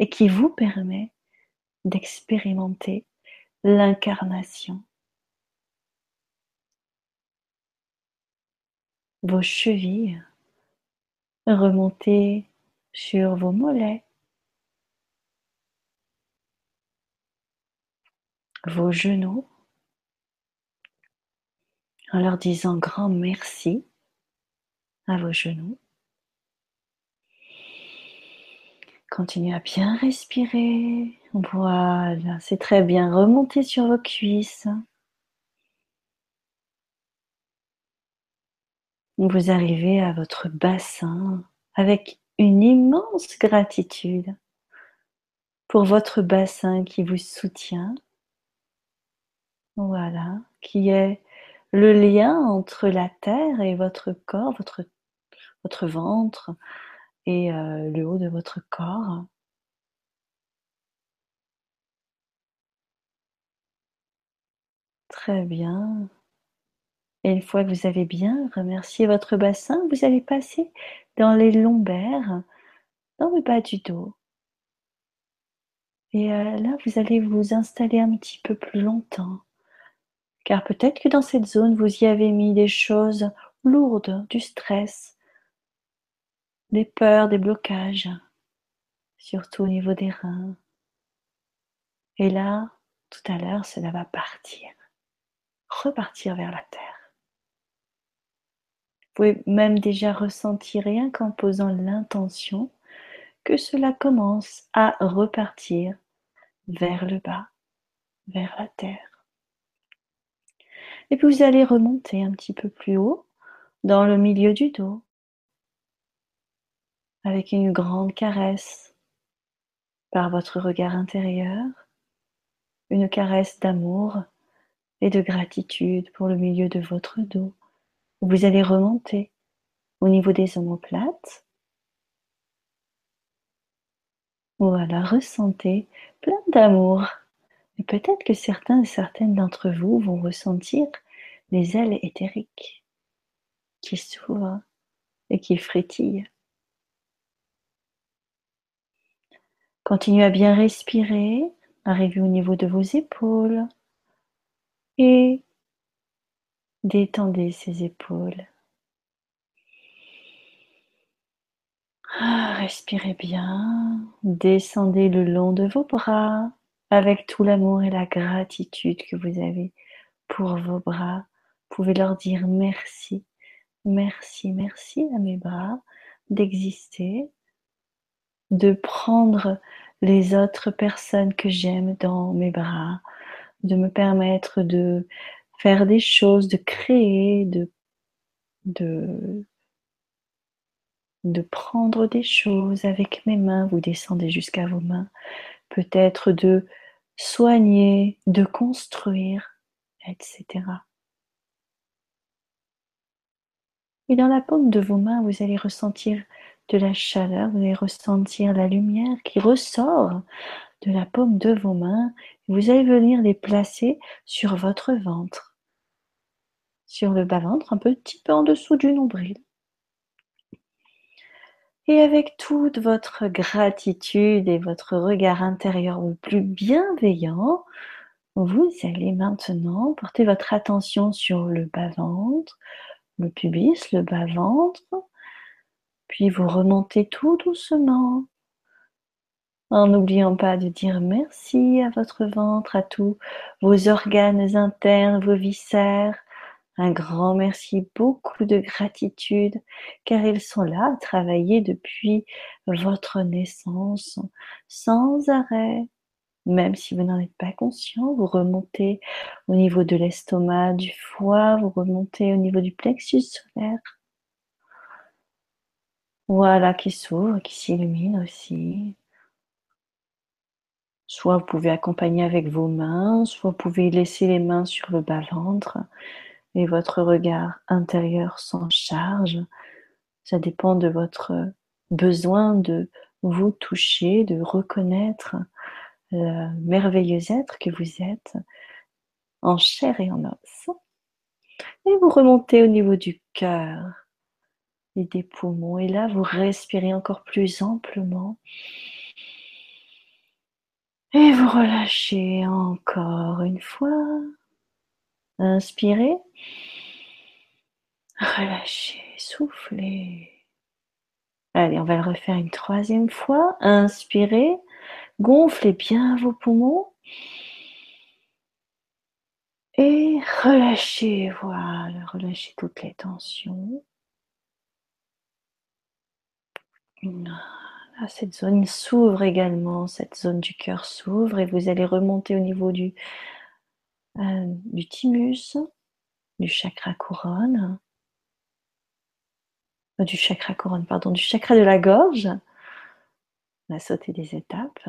Speaker 2: et qui vous permet d'expérimenter l'incarnation. Vos chevilles, remontez sur vos mollets, vos genoux, en leur disant grand merci à vos genoux. Continuez à bien respirer. Voilà, c'est très bien. Remontez sur vos cuisses. Vous arrivez à votre bassin avec une immense gratitude pour votre bassin qui vous soutient. Voilà, qui est le lien entre la terre et votre corps, votre, votre ventre, et le haut de votre corps. Très bien. Et une fois que vous avez bien remercié votre bassin, vous allez passer dans les lombaires, dans le bas du dos. Et là, vous allez vous installer un petit peu plus longtemps. Car peut-être que dans cette zone, vous y avez mis des choses lourde, du stress, des peurs, des blocages, surtout au niveau des reins. Et là, tout à l'heure, cela va partir, repartir vers la terre. Vous pouvez même déjà ressentir, rien qu'en posant l'intention, que cela commence à repartir vers le bas, vers la terre. Et puis vous allez remonter un petit peu plus haut dans le milieu du dos avec une grande caresse par votre regard intérieur, une caresse d'amour et de gratitude pour le milieu de votre dos. Vous allez remonter au niveau des omoplates. Voilà, ressentez plein d'amour. Et peut-être que certains et certaines d'entre vous vont ressentir les ailes éthériques qui s'ouvrent et qui frétillent. Continuez à bien respirer, arrivez au niveau de vos épaules et détendez ces épaules. Ah, respirez bien, descendez le long de vos bras avec tout l'amour et la gratitude que vous avez pour vos bras. Vous pouvez leur dire merci, merci, merci à mes bras d'exister, de prendre les autres personnes que j'aime dans mes bras, de me permettre de faire des choses, de créer, de, de, prendre des choses avec mes mains, vous descendez jusqu'à vos mains, peut-être de soigner, de construire, etc. Et dans la paume de vos mains, vous allez ressentir de la chaleur, vous allez ressentir la lumière qui ressort de la paume de vos mains. Vous allez venir les placer sur votre ventre, sur le bas-ventre, un petit peu en dessous du nombril. Et avec toute votre gratitude et votre regard intérieur le plus bienveillant, vous allez maintenant porter votre attention sur le bas-ventre, le pubis, le bas-ventre, puis vous remontez tout doucement en n'oubliant pas de dire merci à votre ventre, à tous vos organes internes, vos viscères. Un grand merci, beaucoup de gratitude, car ils sont là à travailler depuis votre naissance sans arrêt. Même si vous n'en êtes pas conscient, vous remontez au niveau de l'estomac, du foie, vous remontez au niveau du plexus solaire. Voilà, qui s'ouvre, qui s'illumine aussi. Soit vous pouvez accompagner avec vos mains, soit vous pouvez laisser les mains sur le bas-ventre et votre regard intérieur s'en charge. Ça dépend de votre besoin de vous toucher, de reconnaître le merveilleux être que vous êtes en chair et en os. Et vous remontez au niveau du cœur et des poumons. Et là, vous respirez encore plus amplement. Et vous relâchez encore une fois. Inspirez. Relâchez, soufflez. Allez, on va le refaire une troisième fois. Inspirez. Gonflez bien vos poumons. Et relâchez, voilà, relâchez toutes les tensions. Cette zone s'ouvre également, cette zone du cœur s'ouvre et vous allez remonter au niveau du, euh, thymus, du chakra couronne, euh, du chakra couronne, pardon, du chakra de la gorge. On a sauté des étapes.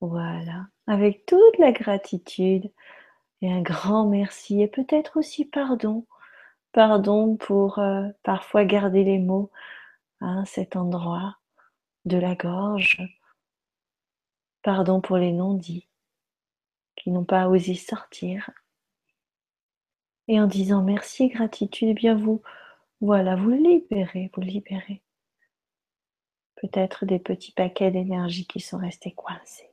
Speaker 2: Voilà, avec toute la gratitude et un grand merci et peut-être aussi pardon. Pardon pour euh, parfois garder les mots cet endroit de la gorge. Pardon pour les non-dits qui n'ont pas osé sortir. Et en disant merci gratitude, eh bien vous, voilà, vous libérez, vous libérez. Peut-être des petits paquets d'énergie qui sont restés coincés.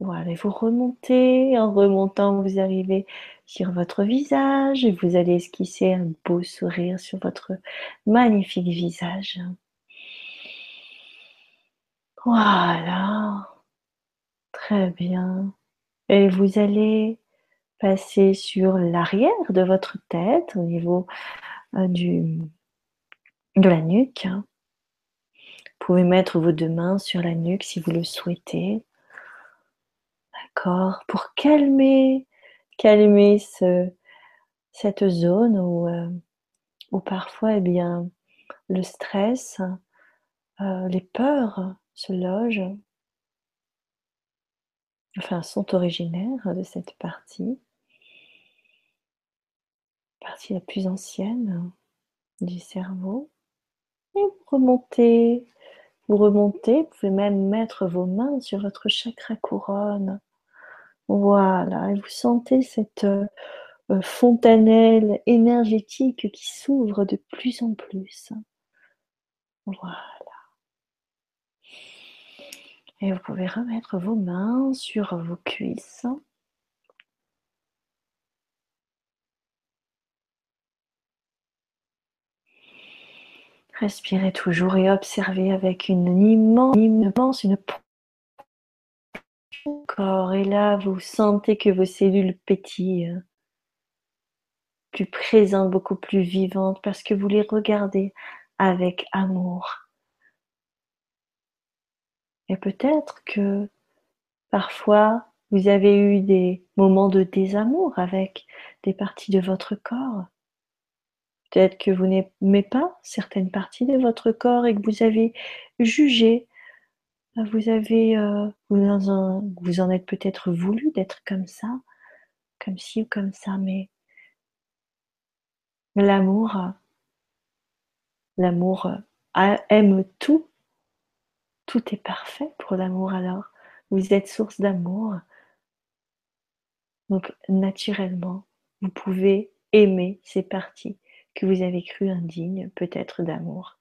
Speaker 2: Voilà, vous remontez. En remontant, vous arrivez sur votre visage et vous allez esquisser un beau sourire sur votre magnifique visage. Voilà. Très bien. Et vous allez passer sur l'arrière de votre tête au niveau euh, de la nuque. Vous pouvez mettre vos deux mains sur la nuque si vous le souhaitez. D'accord Pour calmer, calmer ce, cette zone où, euh, parfois eh bien, le stress, euh, les peurs se logent, enfin sont originaires de cette partie, partie la plus ancienne du cerveau. Et vous remontez, vous remontez, vous pouvez même mettre vos mains sur votre chakra couronne. Voilà, et vous sentez cette euh, fontanelle énergétique qui s'ouvre de plus en plus. Voilà. Et vous pouvez remettre vos mains sur vos cuisses. Respirez toujours et observez avec une immense, immense, une corps. Et là, vous sentez que vos cellules pétillent, plus présentes, beaucoup plus vivantes, parce que vous les regardez avec amour. Et peut-être que parfois vous avez eu des moments de désamour avec des parties de votre corps. Peut-être que vous n'aimez pas certaines parties de votre corps et que vous avez jugé, vous avez, euh, vous, en, êtes peut-être voulu d'être comme ça, comme ci ou comme ça, mais l'amour, l'amour aime tout tout est parfait pour l'amour alors. Vous êtes source d'amour. Donc naturellement, vous pouvez aimer ces parties que vous avez cru indignes peut-être d'amour.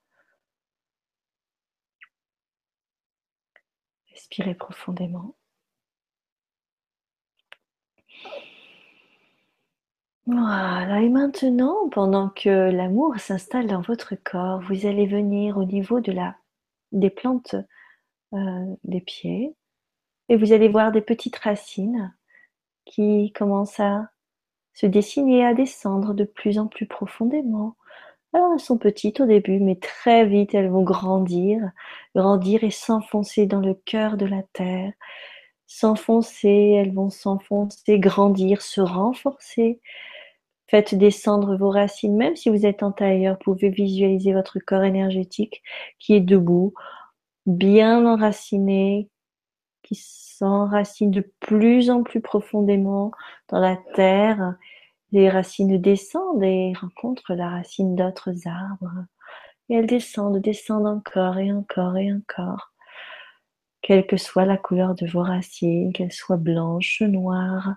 Speaker 2: Respirez profondément. Voilà, et maintenant, pendant que l'amour s'installe dans votre corps, vous allez venir au niveau de la, des plantes euh, des pieds. Et vous allez voir des petites racines qui commencent à se dessiner, à descendre de plus en plus profondément. Alors elles sont petites au début, mais très vite elles vont grandir, grandir et s'enfoncer dans le cœur de la terre. S'enfoncer, elles vont s'enfoncer, grandir, se renforcer. Faites descendre vos racines, même si vous êtes en tailleur, vous pouvez visualiser votre corps énergétique qui est debout bien enraciné, qui s'enracine de plus en plus profondément dans la terre. Les racines descendent et rencontrent la racine d'autres arbres. Et elles descendent, descendent encore et encore et encore. Quelle que soit la couleur de vos racines, qu'elles soient blanches, noires,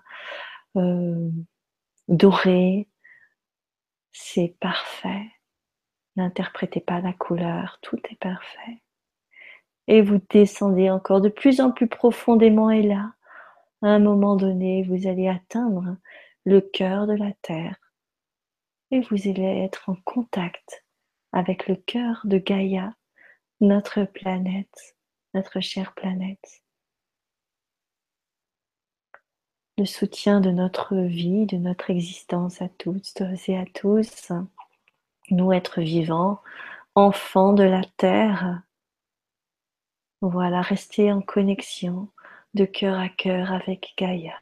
Speaker 2: euh, dorées, c'est parfait. N'interprétez pas la couleur, tout est parfait et vous descendez encore de plus en plus profondément et là, à un moment donné, vous allez atteindre le cœur de la Terre et vous allez être en contact avec le cœur de Gaïa, notre planète, notre chère planète. Le soutien de notre vie, de notre existence à toutes et à tous, nous êtres vivants, enfants de la Terre, voilà, restez en connexion de cœur à cœur avec Gaïa.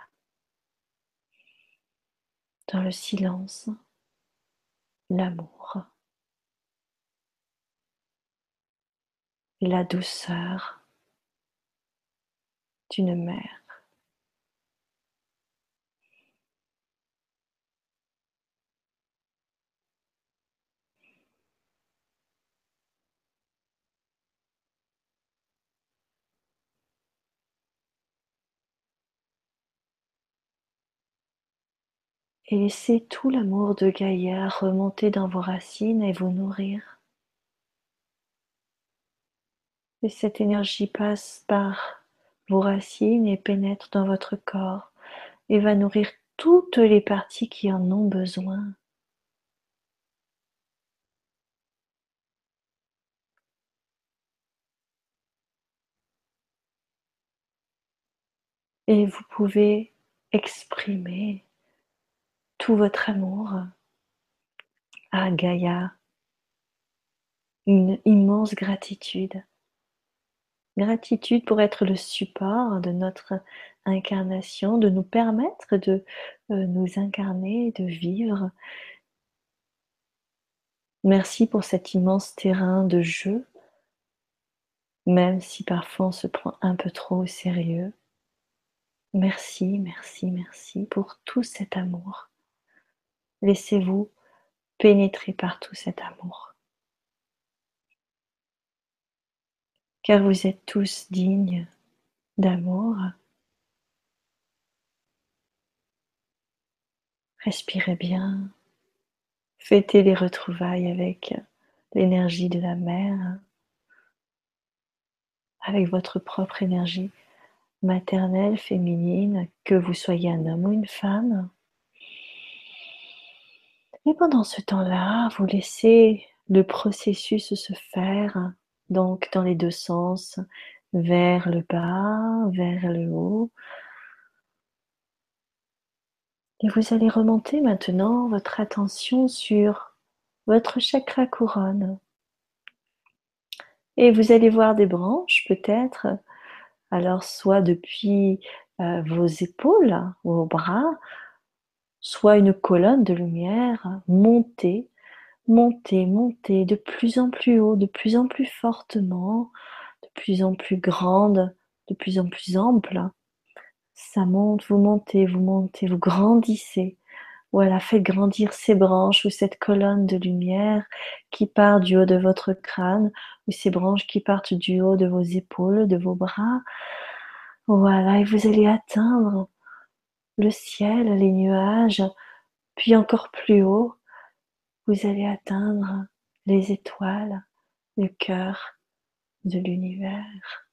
Speaker 2: Dans le silence, l'amour la douceur d'une mère. Et laissez tout l'amour de Gaïa remonter dans vos racines et vous nourrir. Et cette énergie passe par vos racines et pénètre dans votre corps et va nourrir toutes les parties qui en ont besoin. Et vous pouvez exprimer votre amour à Gaïa, une immense gratitude. Gratitude pour être le support de notre incarnation, de nous permettre de euh, nous incarner, de vivre. Merci pour cet immense terrain de jeu, même si parfois on se prend un peu trop au sérieux. Merci, merci, merci pour tout cet amour. Laissez-vous pénétrer par tout cet amour. Car vous êtes tous dignes d'amour. Respirez bien. Fêtez les retrouvailles avec l'énergie de la mer, avec votre propre énergie maternelle, féminine, que vous soyez un homme ou une femme. Et pendant ce temps-là, vous laissez le processus se faire, donc dans les deux sens, vers le bas, vers le haut. Et vous allez remonter maintenant votre attention sur votre chakra couronne. Et vous allez voir des branches peut-être alors, soit depuis euh, vos épaules, vos bras, soit une colonne de lumière, montez, montez, montez de plus en plus haut, de plus en plus fortement, de plus en plus grande, de plus en plus ample. Ça monte, vous montez, vous montez, vous grandissez. Voilà, faites grandir ces branches ou cette colonne de lumière qui part du haut de votre crâne ou ces branches qui partent du haut de vos épaules, de vos bras. Voilà, et vous allez atteindre le ciel, les nuages, puis encore plus haut, vous allez atteindre les étoiles, le cœur de l'univers.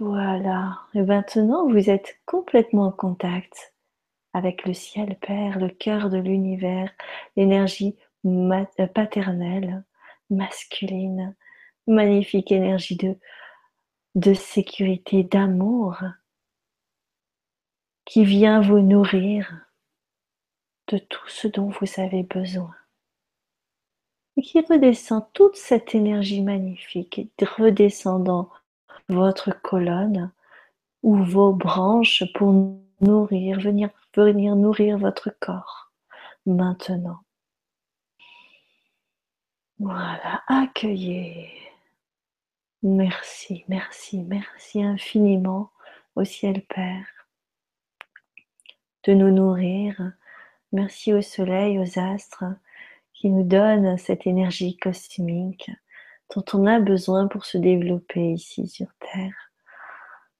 Speaker 2: Voilà. Et maintenant, vous êtes complètement en contact avec le ciel Père, le cœur de l'univers, l'énergie euh, paternelle, masculine, magnifique énergie de, sécurité, d'amour, qui vient vous nourrir de tout ce dont vous avez besoin. Et qui redescend toute cette énergie magnifique, redescendant votre colonne ou vos branches pour nourrir, venir, venir nourrir votre corps maintenant. Voilà, accueillez. Merci, merci, merci infiniment au ciel Père de nous nourrir. Merci au soleil, aux astres qui nous donnent cette énergie cosmique dont on a besoin pour se développer ici sur Terre,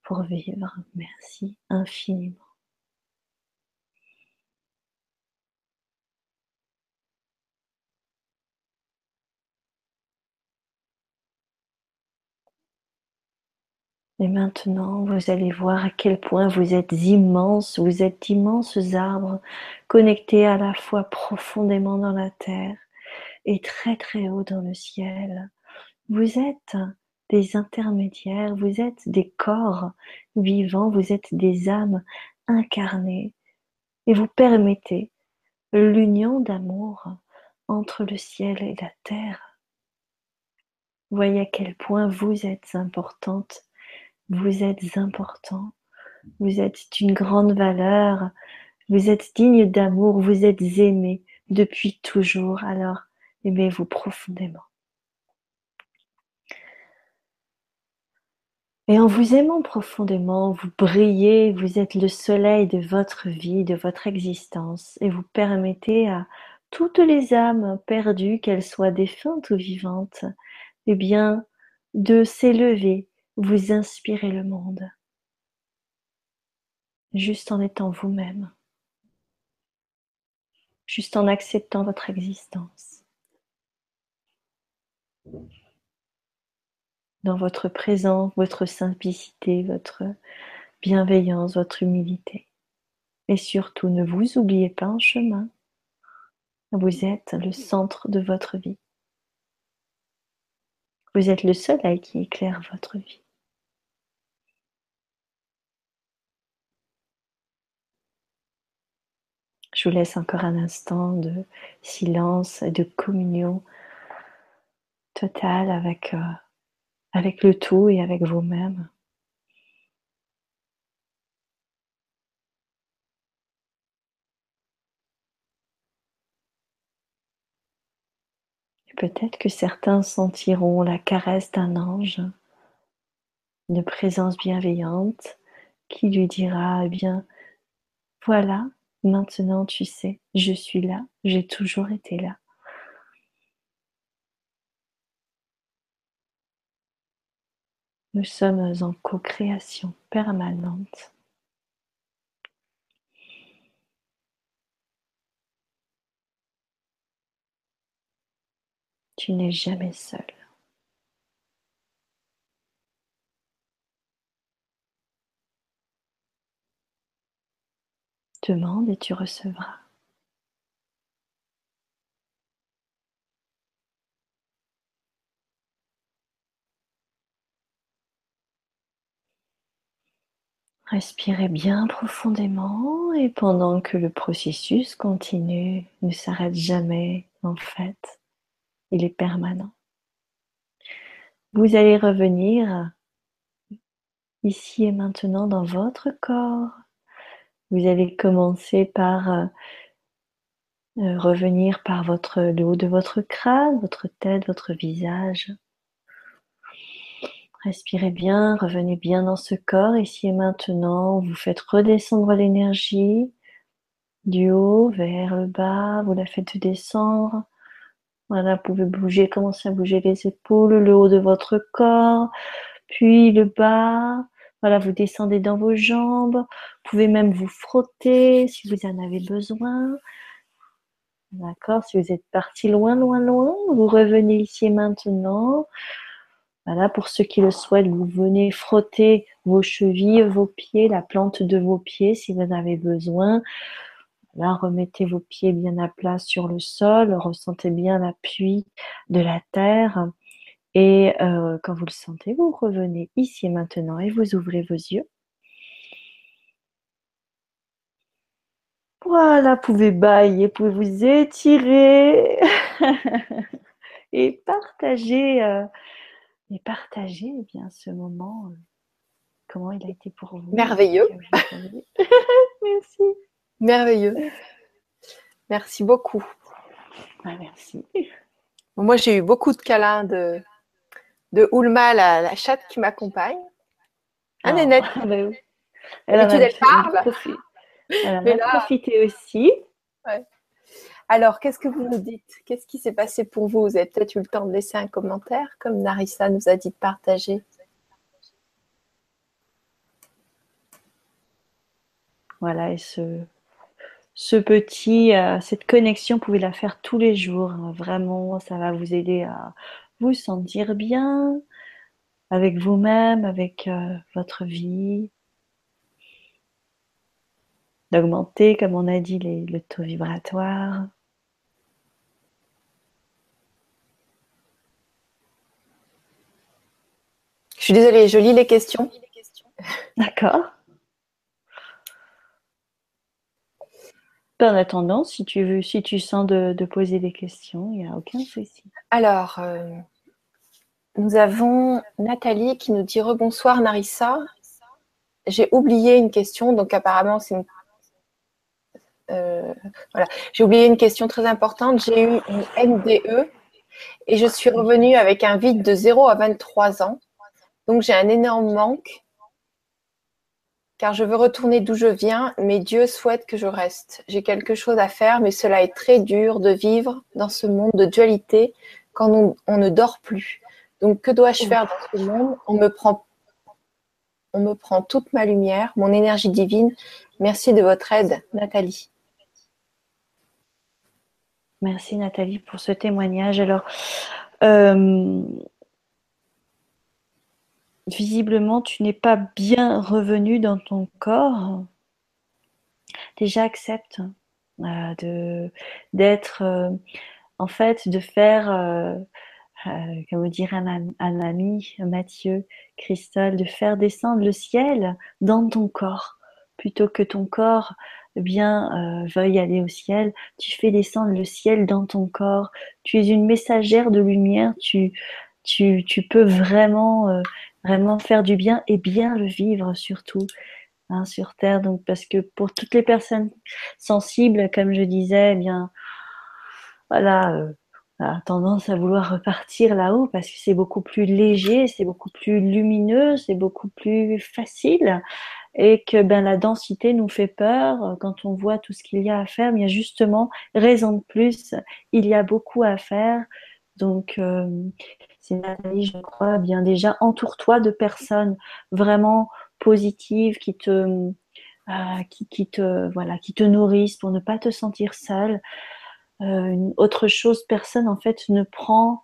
Speaker 2: pour vivre. Merci infiniment. Et maintenant, vous allez voir à quel point vous êtes immenses, vous êtes d'immenses arbres connectés à la fois profondément dans la terre et très très haut dans le ciel. Vous êtes des intermédiaires, vous êtes des corps vivants, vous êtes des âmes incarnées et vous permettez l'union d'amour entre le ciel et la terre. Voyez à quel point vous êtes importante, vous êtes important, vous êtes d'une grande valeur, vous êtes digne d'amour, vous êtes aimé depuis toujours, alors aimez-vous profondément. Et en vous aimant profondément, vous brillez, vous êtes le soleil de votre vie, de votre existence, et vous permettez à toutes les âmes perdues, qu'elles soient défuntes ou vivantes, eh bien, de s'élever, vous inspirer le monde, juste en étant vous-même, juste en acceptant votre existence. dans votre présence, votre simplicité, votre bienveillance, votre humilité. Et surtout, ne vous oubliez pas en chemin. Vous êtes le centre de votre vie. Vous êtes le soleil qui éclaire votre vie. Je vous laisse encore un instant de silence de communion totale avec, euh, avec le tout et avec vous-même. Peut-être que certains sentiront la caresse d'un ange, une présence bienveillante qui lui dira, eh bien, voilà, Maintenant, tu sais, je suis là, j'ai toujours été là. Nous sommes en co-création permanente. Tu n'es jamais seul. Demande et tu recevras. Respirez bien profondément et pendant que le processus continue, ne s'arrête jamais en fait, il est permanent. Vous allez revenir ici et maintenant dans votre corps vous allez commencer par euh, euh, revenir par votre, le haut de votre crâne, votre tête, votre visage. Respirez bien, revenez bien dans ce corps ici et maintenant. Vous faites redescendre l'énergie du haut vers le bas, vous la faites descendre. Voilà, vous pouvez bouger, commencer à bouger les épaules, le haut de votre corps, puis le bas, voilà, vous descendez dans vos jambes. Vous pouvez même vous frotter si vous en avez besoin. D'accord Si vous êtes parti loin, loin, loin, vous revenez ici maintenant. Voilà, pour ceux qui le souhaitent, vous venez frotter vos chevilles, vos pieds, la plante de vos pieds si vous en avez besoin. Là, remettez vos pieds bien à plat sur le sol, ressentez bien l'appui de la terre. Et euh, quand vous le sentez, vous revenez ici et maintenant et vous ouvrez vos yeux. Voilà, vous pouvez bailler, vous pouvez vous étirer et partager, euh, et partager eh bien ce moment. Euh, comment il a été pour vous
Speaker 1: Merveilleux.
Speaker 2: merci.
Speaker 1: Merveilleux. Merci beaucoup.
Speaker 2: Ah, merci.
Speaker 1: Moi, j'ai eu beaucoup de câlins de, de Oulma, la, chatte qui m'accompagne. Un ah, Nénette. Ah, bah
Speaker 2: elle, en a parle. Elle a profité aussi.
Speaker 1: Alors, qu'est-ce que vous nous dites? Qu'est-ce qui s'est passé pour vous? Vous avez peut-être eu le temps de laisser un commentaire, comme Narissa nous a dit de partager.
Speaker 2: Voilà, et ce, ce petit, euh, cette connexion, vous pouvez la faire tous les jours. Hein. Vraiment, ça va vous aider à vous sentir bien avec vous-même, avec euh, votre vie, d'augmenter, comme on a dit, les, le taux vibratoire.
Speaker 1: Je suis désolée, je lis les questions.
Speaker 2: D'accord. En attendant, si tu veux, si tu sens de, poser des questions, il n'y a aucun souci.
Speaker 1: Alors, euh, nous avons Nathalie qui nous dit rebonsoir Narissa. J'ai oublié une question, donc apparemment c'est une... Euh, voilà, j'ai oublié une question très importante. J'ai eu une MDE et je suis revenue avec un vide de 0 à 23 ans. Donc j'ai un énorme manque car je veux retourner d'où je viens, mais Dieu souhaite que je reste. J'ai quelque chose à faire, mais cela est très dur de vivre dans ce monde de dualité quand on, ne dort plus. Donc, que dois-je faire dans ce monde? On me, prend, on me prend toute ma lumière, mon énergie divine. Merci de votre aide, Nathalie.
Speaker 2: Merci Nathalie pour ce témoignage. Alors, visiblement, tu n'es pas bien revenu dans ton corps. Déjà accepte de d'être, en fait, de faire euh, comme dirait un, un, ami, Mathieu, Christelle, de faire descendre le ciel dans ton corps. Plutôt que ton corps eh euh, veuille aller au ciel, tu fais descendre le ciel dans ton corps. Tu es une messagère de lumière. Tu, tu, tu peux vraiment, euh, vraiment faire du bien et bien le vivre surtout. Hein, sur terre donc parce que pour toutes les personnes sensibles comme je disais eh bien voilà a tendance à vouloir repartir là-haut parce que c'est beaucoup plus léger, c'est beaucoup plus lumineux, c'est beaucoup plus facile et que ben la densité nous fait peur quand on voit tout ce qu'il y a à faire. Mais justement, raison de plus, il y a beaucoup à faire. Donc, euh, c'est Nathalie, je crois, bien déjà, entoure-toi de personnes vraiment positives qui te, euh, qui, te, voilà, qui te nourrissent pour ne pas te sentir seule. Euh, une autre chose, personne en fait ne prend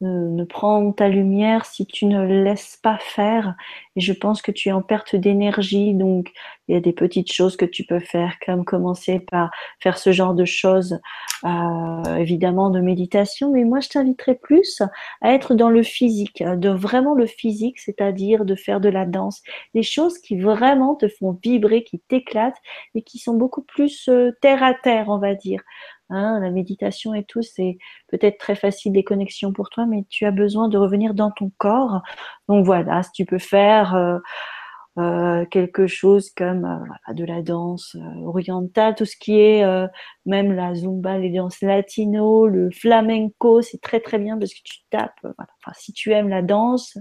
Speaker 2: ne ta lumière si tu ne laisses pas faire. Et je pense que tu es en perte d'énergie. Donc, il y a des petites choses que tu peux faire, comme commencer par faire ce genre de choses, euh, évidemment, de méditation. Mais moi, je t'inviterais plus à être dans le physique, de vraiment le physique, c'est-à-dire de faire de la danse. Des choses qui vraiment te font vibrer, qui t'éclatent et qui sont beaucoup plus euh, terre à terre, on va dire. Hein, la méditation et tout, c'est peut-être très facile des connexions pour toi, mais tu as besoin de revenir dans ton corps. Donc voilà, si tu peux faire euh, euh, quelque chose comme euh, de la danse orientale, tout ce qui est même la zumba, les danses latino, le flamenco, c'est très très bien parce que tu tapes. Enfin, si tu aimes la danse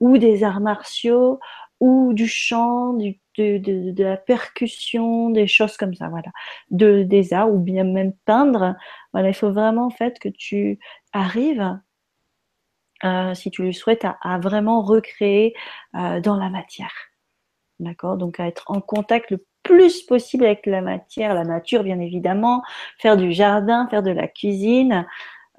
Speaker 2: ou des arts martiaux ou du chant, de, la percussion, des choses comme ça, voilà, de, des arts ou bien même peindre. Voilà, il faut vraiment en fait que tu arrives, euh, si tu le souhaites, à, vraiment recréer euh, dans la matière. D'accord? Donc à être en contact le plus possible avec la matière, la nature bien évidemment, faire du jardin, faire de la cuisine,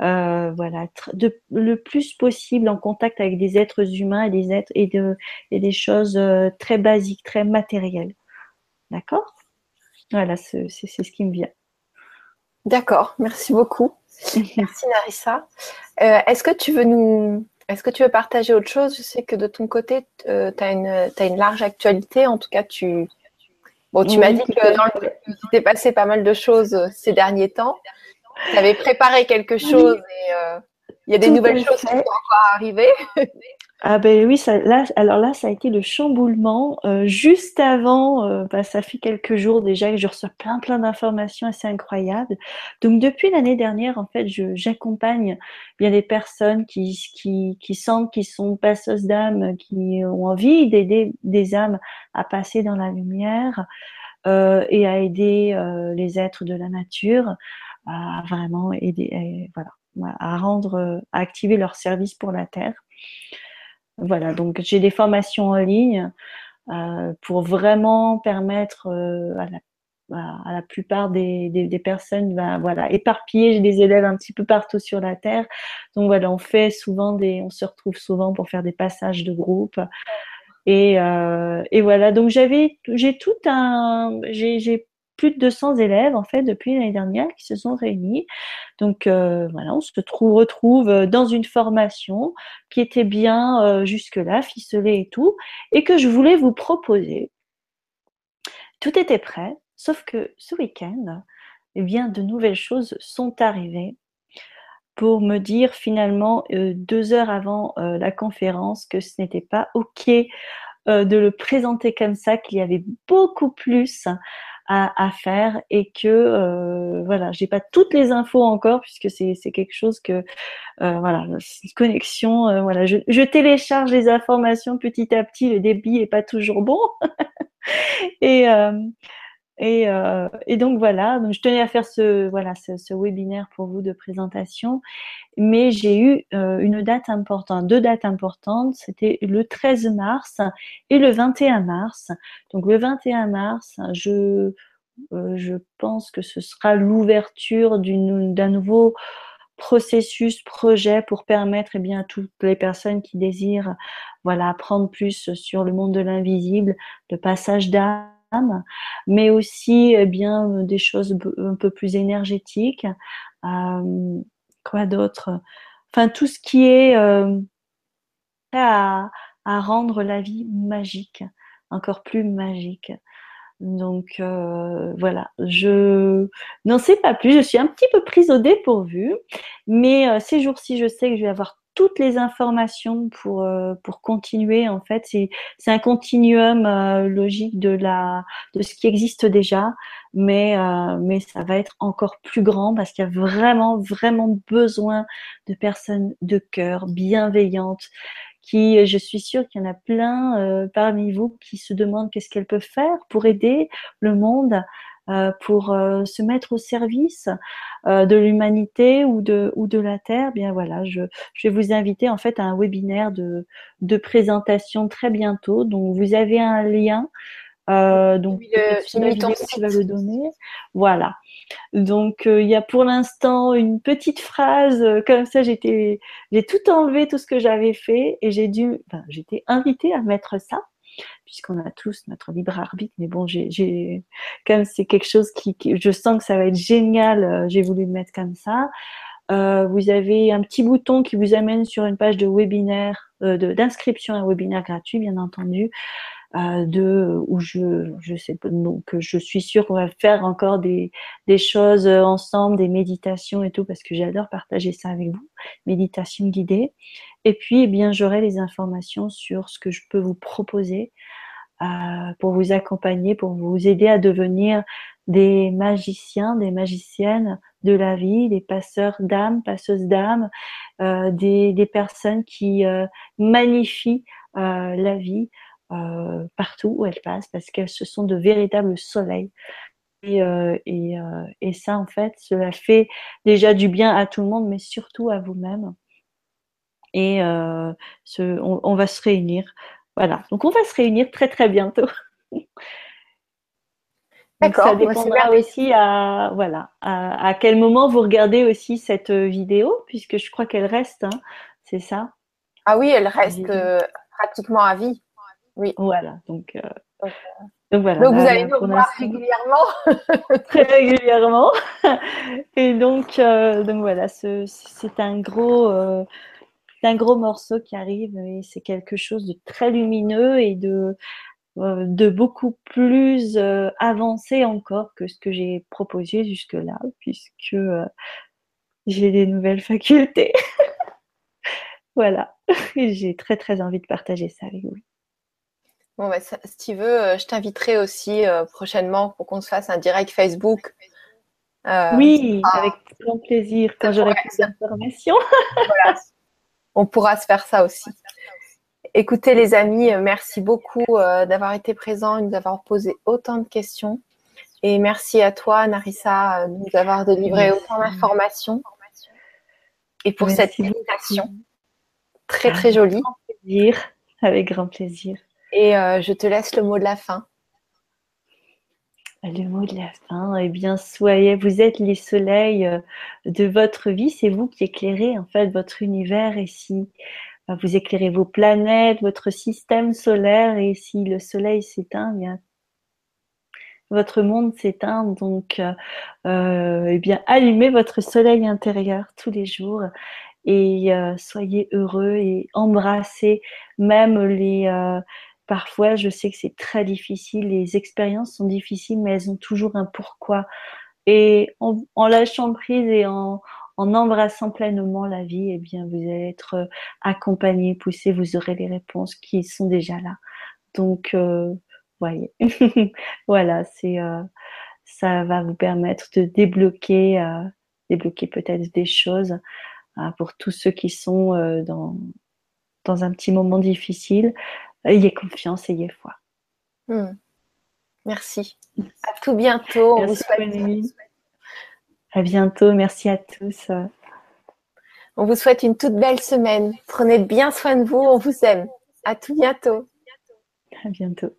Speaker 2: euh, voilà, de, le plus possible en contact avec des êtres humains et des êtres et, de, et des choses euh, très basiques, très matérielles. D'accord? Voilà, c'est ce qui me vient.
Speaker 1: D'accord, merci beaucoup. merci Narissa. Euh, est-ce que tu veux nous est-ce que tu veux partager autre chose? Je sais que de ton côté, tu as, une, as une large actualité. En tout cas, tu, bon, tu m'as dit que dans le, t'es passé pas mal de choses ces derniers temps. Tu avais préparé quelque chose et euh, il y a des nouvelles choses qui vont encore arriver.
Speaker 2: Ah ben oui, ça, là, alors là, ça a été le chamboulement. Euh, juste avant, euh, bah, ça fait quelques jours déjà que je reçois plein plein d'informations assez incroyables. Donc depuis l'année dernière, en fait, j'accompagne bien des personnes qui, qui, qui sentent qu'ils sont passeuses d'âmes, qui ont envie d'aider des âmes à passer dans la lumière euh, et à aider les êtres de la nature à vraiment aider, voilà, à rendre, à activer leur service pour la terre. Voilà, donc j'ai des formations en ligne euh, pour vraiment permettre euh, à, la, à, plupart des personnes, ben, voilà, éparpillées. J'ai des élèves un petit peu partout sur la terre, donc voilà, on fait souvent des, on se retrouve souvent pour faire des passages de groupe. Et, euh, et voilà, donc j'avais, j'ai tout un, j'ai plus de 200 élèves en fait depuis l'année dernière qui se sont réunis. Donc euh, voilà, on se retrouve euh, dans une formation qui était bien euh, jusque-là, ficelée et tout, et que je voulais vous proposer. Tout était prêt, sauf que ce week-end, eh bien, de nouvelles choses sont arrivées pour me dire finalement deux heures avant la conférence que ce n'était pas ok de le présenter comme ça, qu'il y avait beaucoup plus à, faire et que euh, voilà, j'ai pas toutes les infos encore puisque c'est c'est quelque chose que euh, voilà, une connexion, euh, voilà, je, je, télécharge les informations petit à petit, le débit est pas toujours bon. Et euh, et, euh, et, donc voilà, donc je tenais à faire ce voilà ce, ce webinaire pour vous de présentation, mais j'ai eu euh, une date importante, deux dates importantes, c'était le 13 mars et le 21 mars. Donc le 21 mars, je euh, je pense que ce sera l'ouverture d'un nouveau processus, projet pour permettre eh bien, à toutes les personnes qui désirent voilà, apprendre plus sur le monde de l'invisible, le passage mais aussi eh bien, des choses un peu plus énergétiques. Euh, quoi d'autre? Enfin, tout ce qui est euh, à, rendre la vie magique, encore plus magique. Donc euh, voilà, je n'en sais pas plus. Je suis un petit peu prise au dépourvu, mais ces jours-ci, je sais que je vais avoir toutes les informations pour euh, pour continuer. En fait, c'est c'est un continuum logique de la de ce qui existe déjà, mais mais ça va être encore plus grand parce qu'il y a vraiment vraiment besoin de personnes de cœur bienveillantes qui, je suis sûre qu'il y en a plein euh, parmi vous qui se demandent qu'est-ce qu'elles peuvent faire pour aider le monde, euh, pour euh, se mettre au service de l'humanité ou de, ou de la Terre. Bien voilà, je, je vais vous inviter en fait à un webinaire de, de présentation très bientôt. Donc vous avez un lien. donc,
Speaker 1: je
Speaker 2: vais le donner. Voilà. Donc euh, il y a pour l'instant une petite phrase euh, comme ça. J'étais, j'ai tout enlevé, tout ce que j'avais fait, et j'ai dû, enfin, j'étais invitée à mettre ça, puisqu'on a tous notre libre arbitre. Mais bon, j'ai, c'est quelque chose qui, je sens que ça va être génial. Euh, j'ai voulu le mettre comme ça. vous avez un petit bouton qui vous amène sur une page de webinaire, d'inscription à un webinaire gratuit, bien entendu. Euh, de où je je sais donc je suis sûre qu'on va faire encore des des choses ensemble des méditations et tout parce que j'adore partager ça avec vous méditation guidée. Et puis eh bien j'aurai les informations sur ce que je peux vous proposer euh, pour vous accompagner pour vous aider à devenir des magiciens des magiciennes de la vie des passeurs d'âme passeuses d'âme euh, des des personnes qui euh, magnifient euh, la vie euh, partout où elles passent parce qu'elles ce sont de véritables soleils. Et, euh, et, euh, et, ça, en fait, cela fait déjà du bien à tout le monde, mais surtout à vous-même. Et ce, on, on, va se réunir. Voilà. Donc, on va se réunir très, très bientôt. D'accord. Ça dépendra aussi à, voilà, à, à, quel moment vous regardez aussi cette vidéo, puisque je crois qu'elle reste, hein, c'est ça?
Speaker 1: Ah oui, elle reste pratiquement à vie. Oui.
Speaker 2: Voilà. Donc, euh,
Speaker 1: donc, voilà. Donc vous allez nous voir régulièrement.
Speaker 2: Très régulièrement. Et donc, euh, donc voilà, c'est un gros, euh, un gros morceau qui arrive et c'est quelque chose de très lumineux et de, de beaucoup plus avancé encore que ce que j'ai proposé jusque-là, puisque j'ai des nouvelles facultés. voilà. J'ai très très envie de partager ça avec vous.
Speaker 1: Bon, bah, si tu veux, euh, je t'inviterai aussi euh, prochainement pour qu'on se fasse un direct Facebook.
Speaker 2: Euh, oui, avec grand plaisir quand j'aurai plus d'informations. voilà.
Speaker 1: On pourra se faire ça aussi. Écoutez les amis, merci beaucoup d'avoir été présents et de nous avoir posé autant de questions. Et merci à toi, Narissa, de nous avoir délivré autant d'informations. Et pour cette invitation très très jolie.
Speaker 2: Avec grand plaisir. Avec grand plaisir.
Speaker 1: Et euh, je te laisse le mot de la fin.
Speaker 2: Le mot de la fin, eh bien, soyez, vous êtes les soleils euh, de votre vie, c'est vous qui éclairez en fait votre univers et si euh, vous éclairez vos planètes, votre système solaire et si le soleil s'éteint, eh bien votre monde s'éteint. Donc, eh bien, allumez votre soleil intérieur tous les jours et soyez heureux et embrassez même les Parfois, je sais que c'est très difficile, les expériences sont difficiles, mais elles ont toujours un pourquoi. Et en, lâchant prise et en, embrassant pleinement la vie, eh bien, vous allez être euh, accompagné, poussé, vous aurez les réponses qui sont déjà là. Donc, euh, voyez, voilà, c'est, euh, ça va vous permettre de débloquer, euh, débloquer peut-être des choses pour tous ceux qui sont dans, dans un petit moment difficile ayez confiance, ayez foi.
Speaker 1: Hmm. Merci. À tout bientôt.
Speaker 2: Merci, vous À bientôt. Merci à tous.
Speaker 1: On vous souhaite une toute belle semaine. Prenez bien soin de vous. On vous aime. À tout bientôt.
Speaker 2: À bientôt.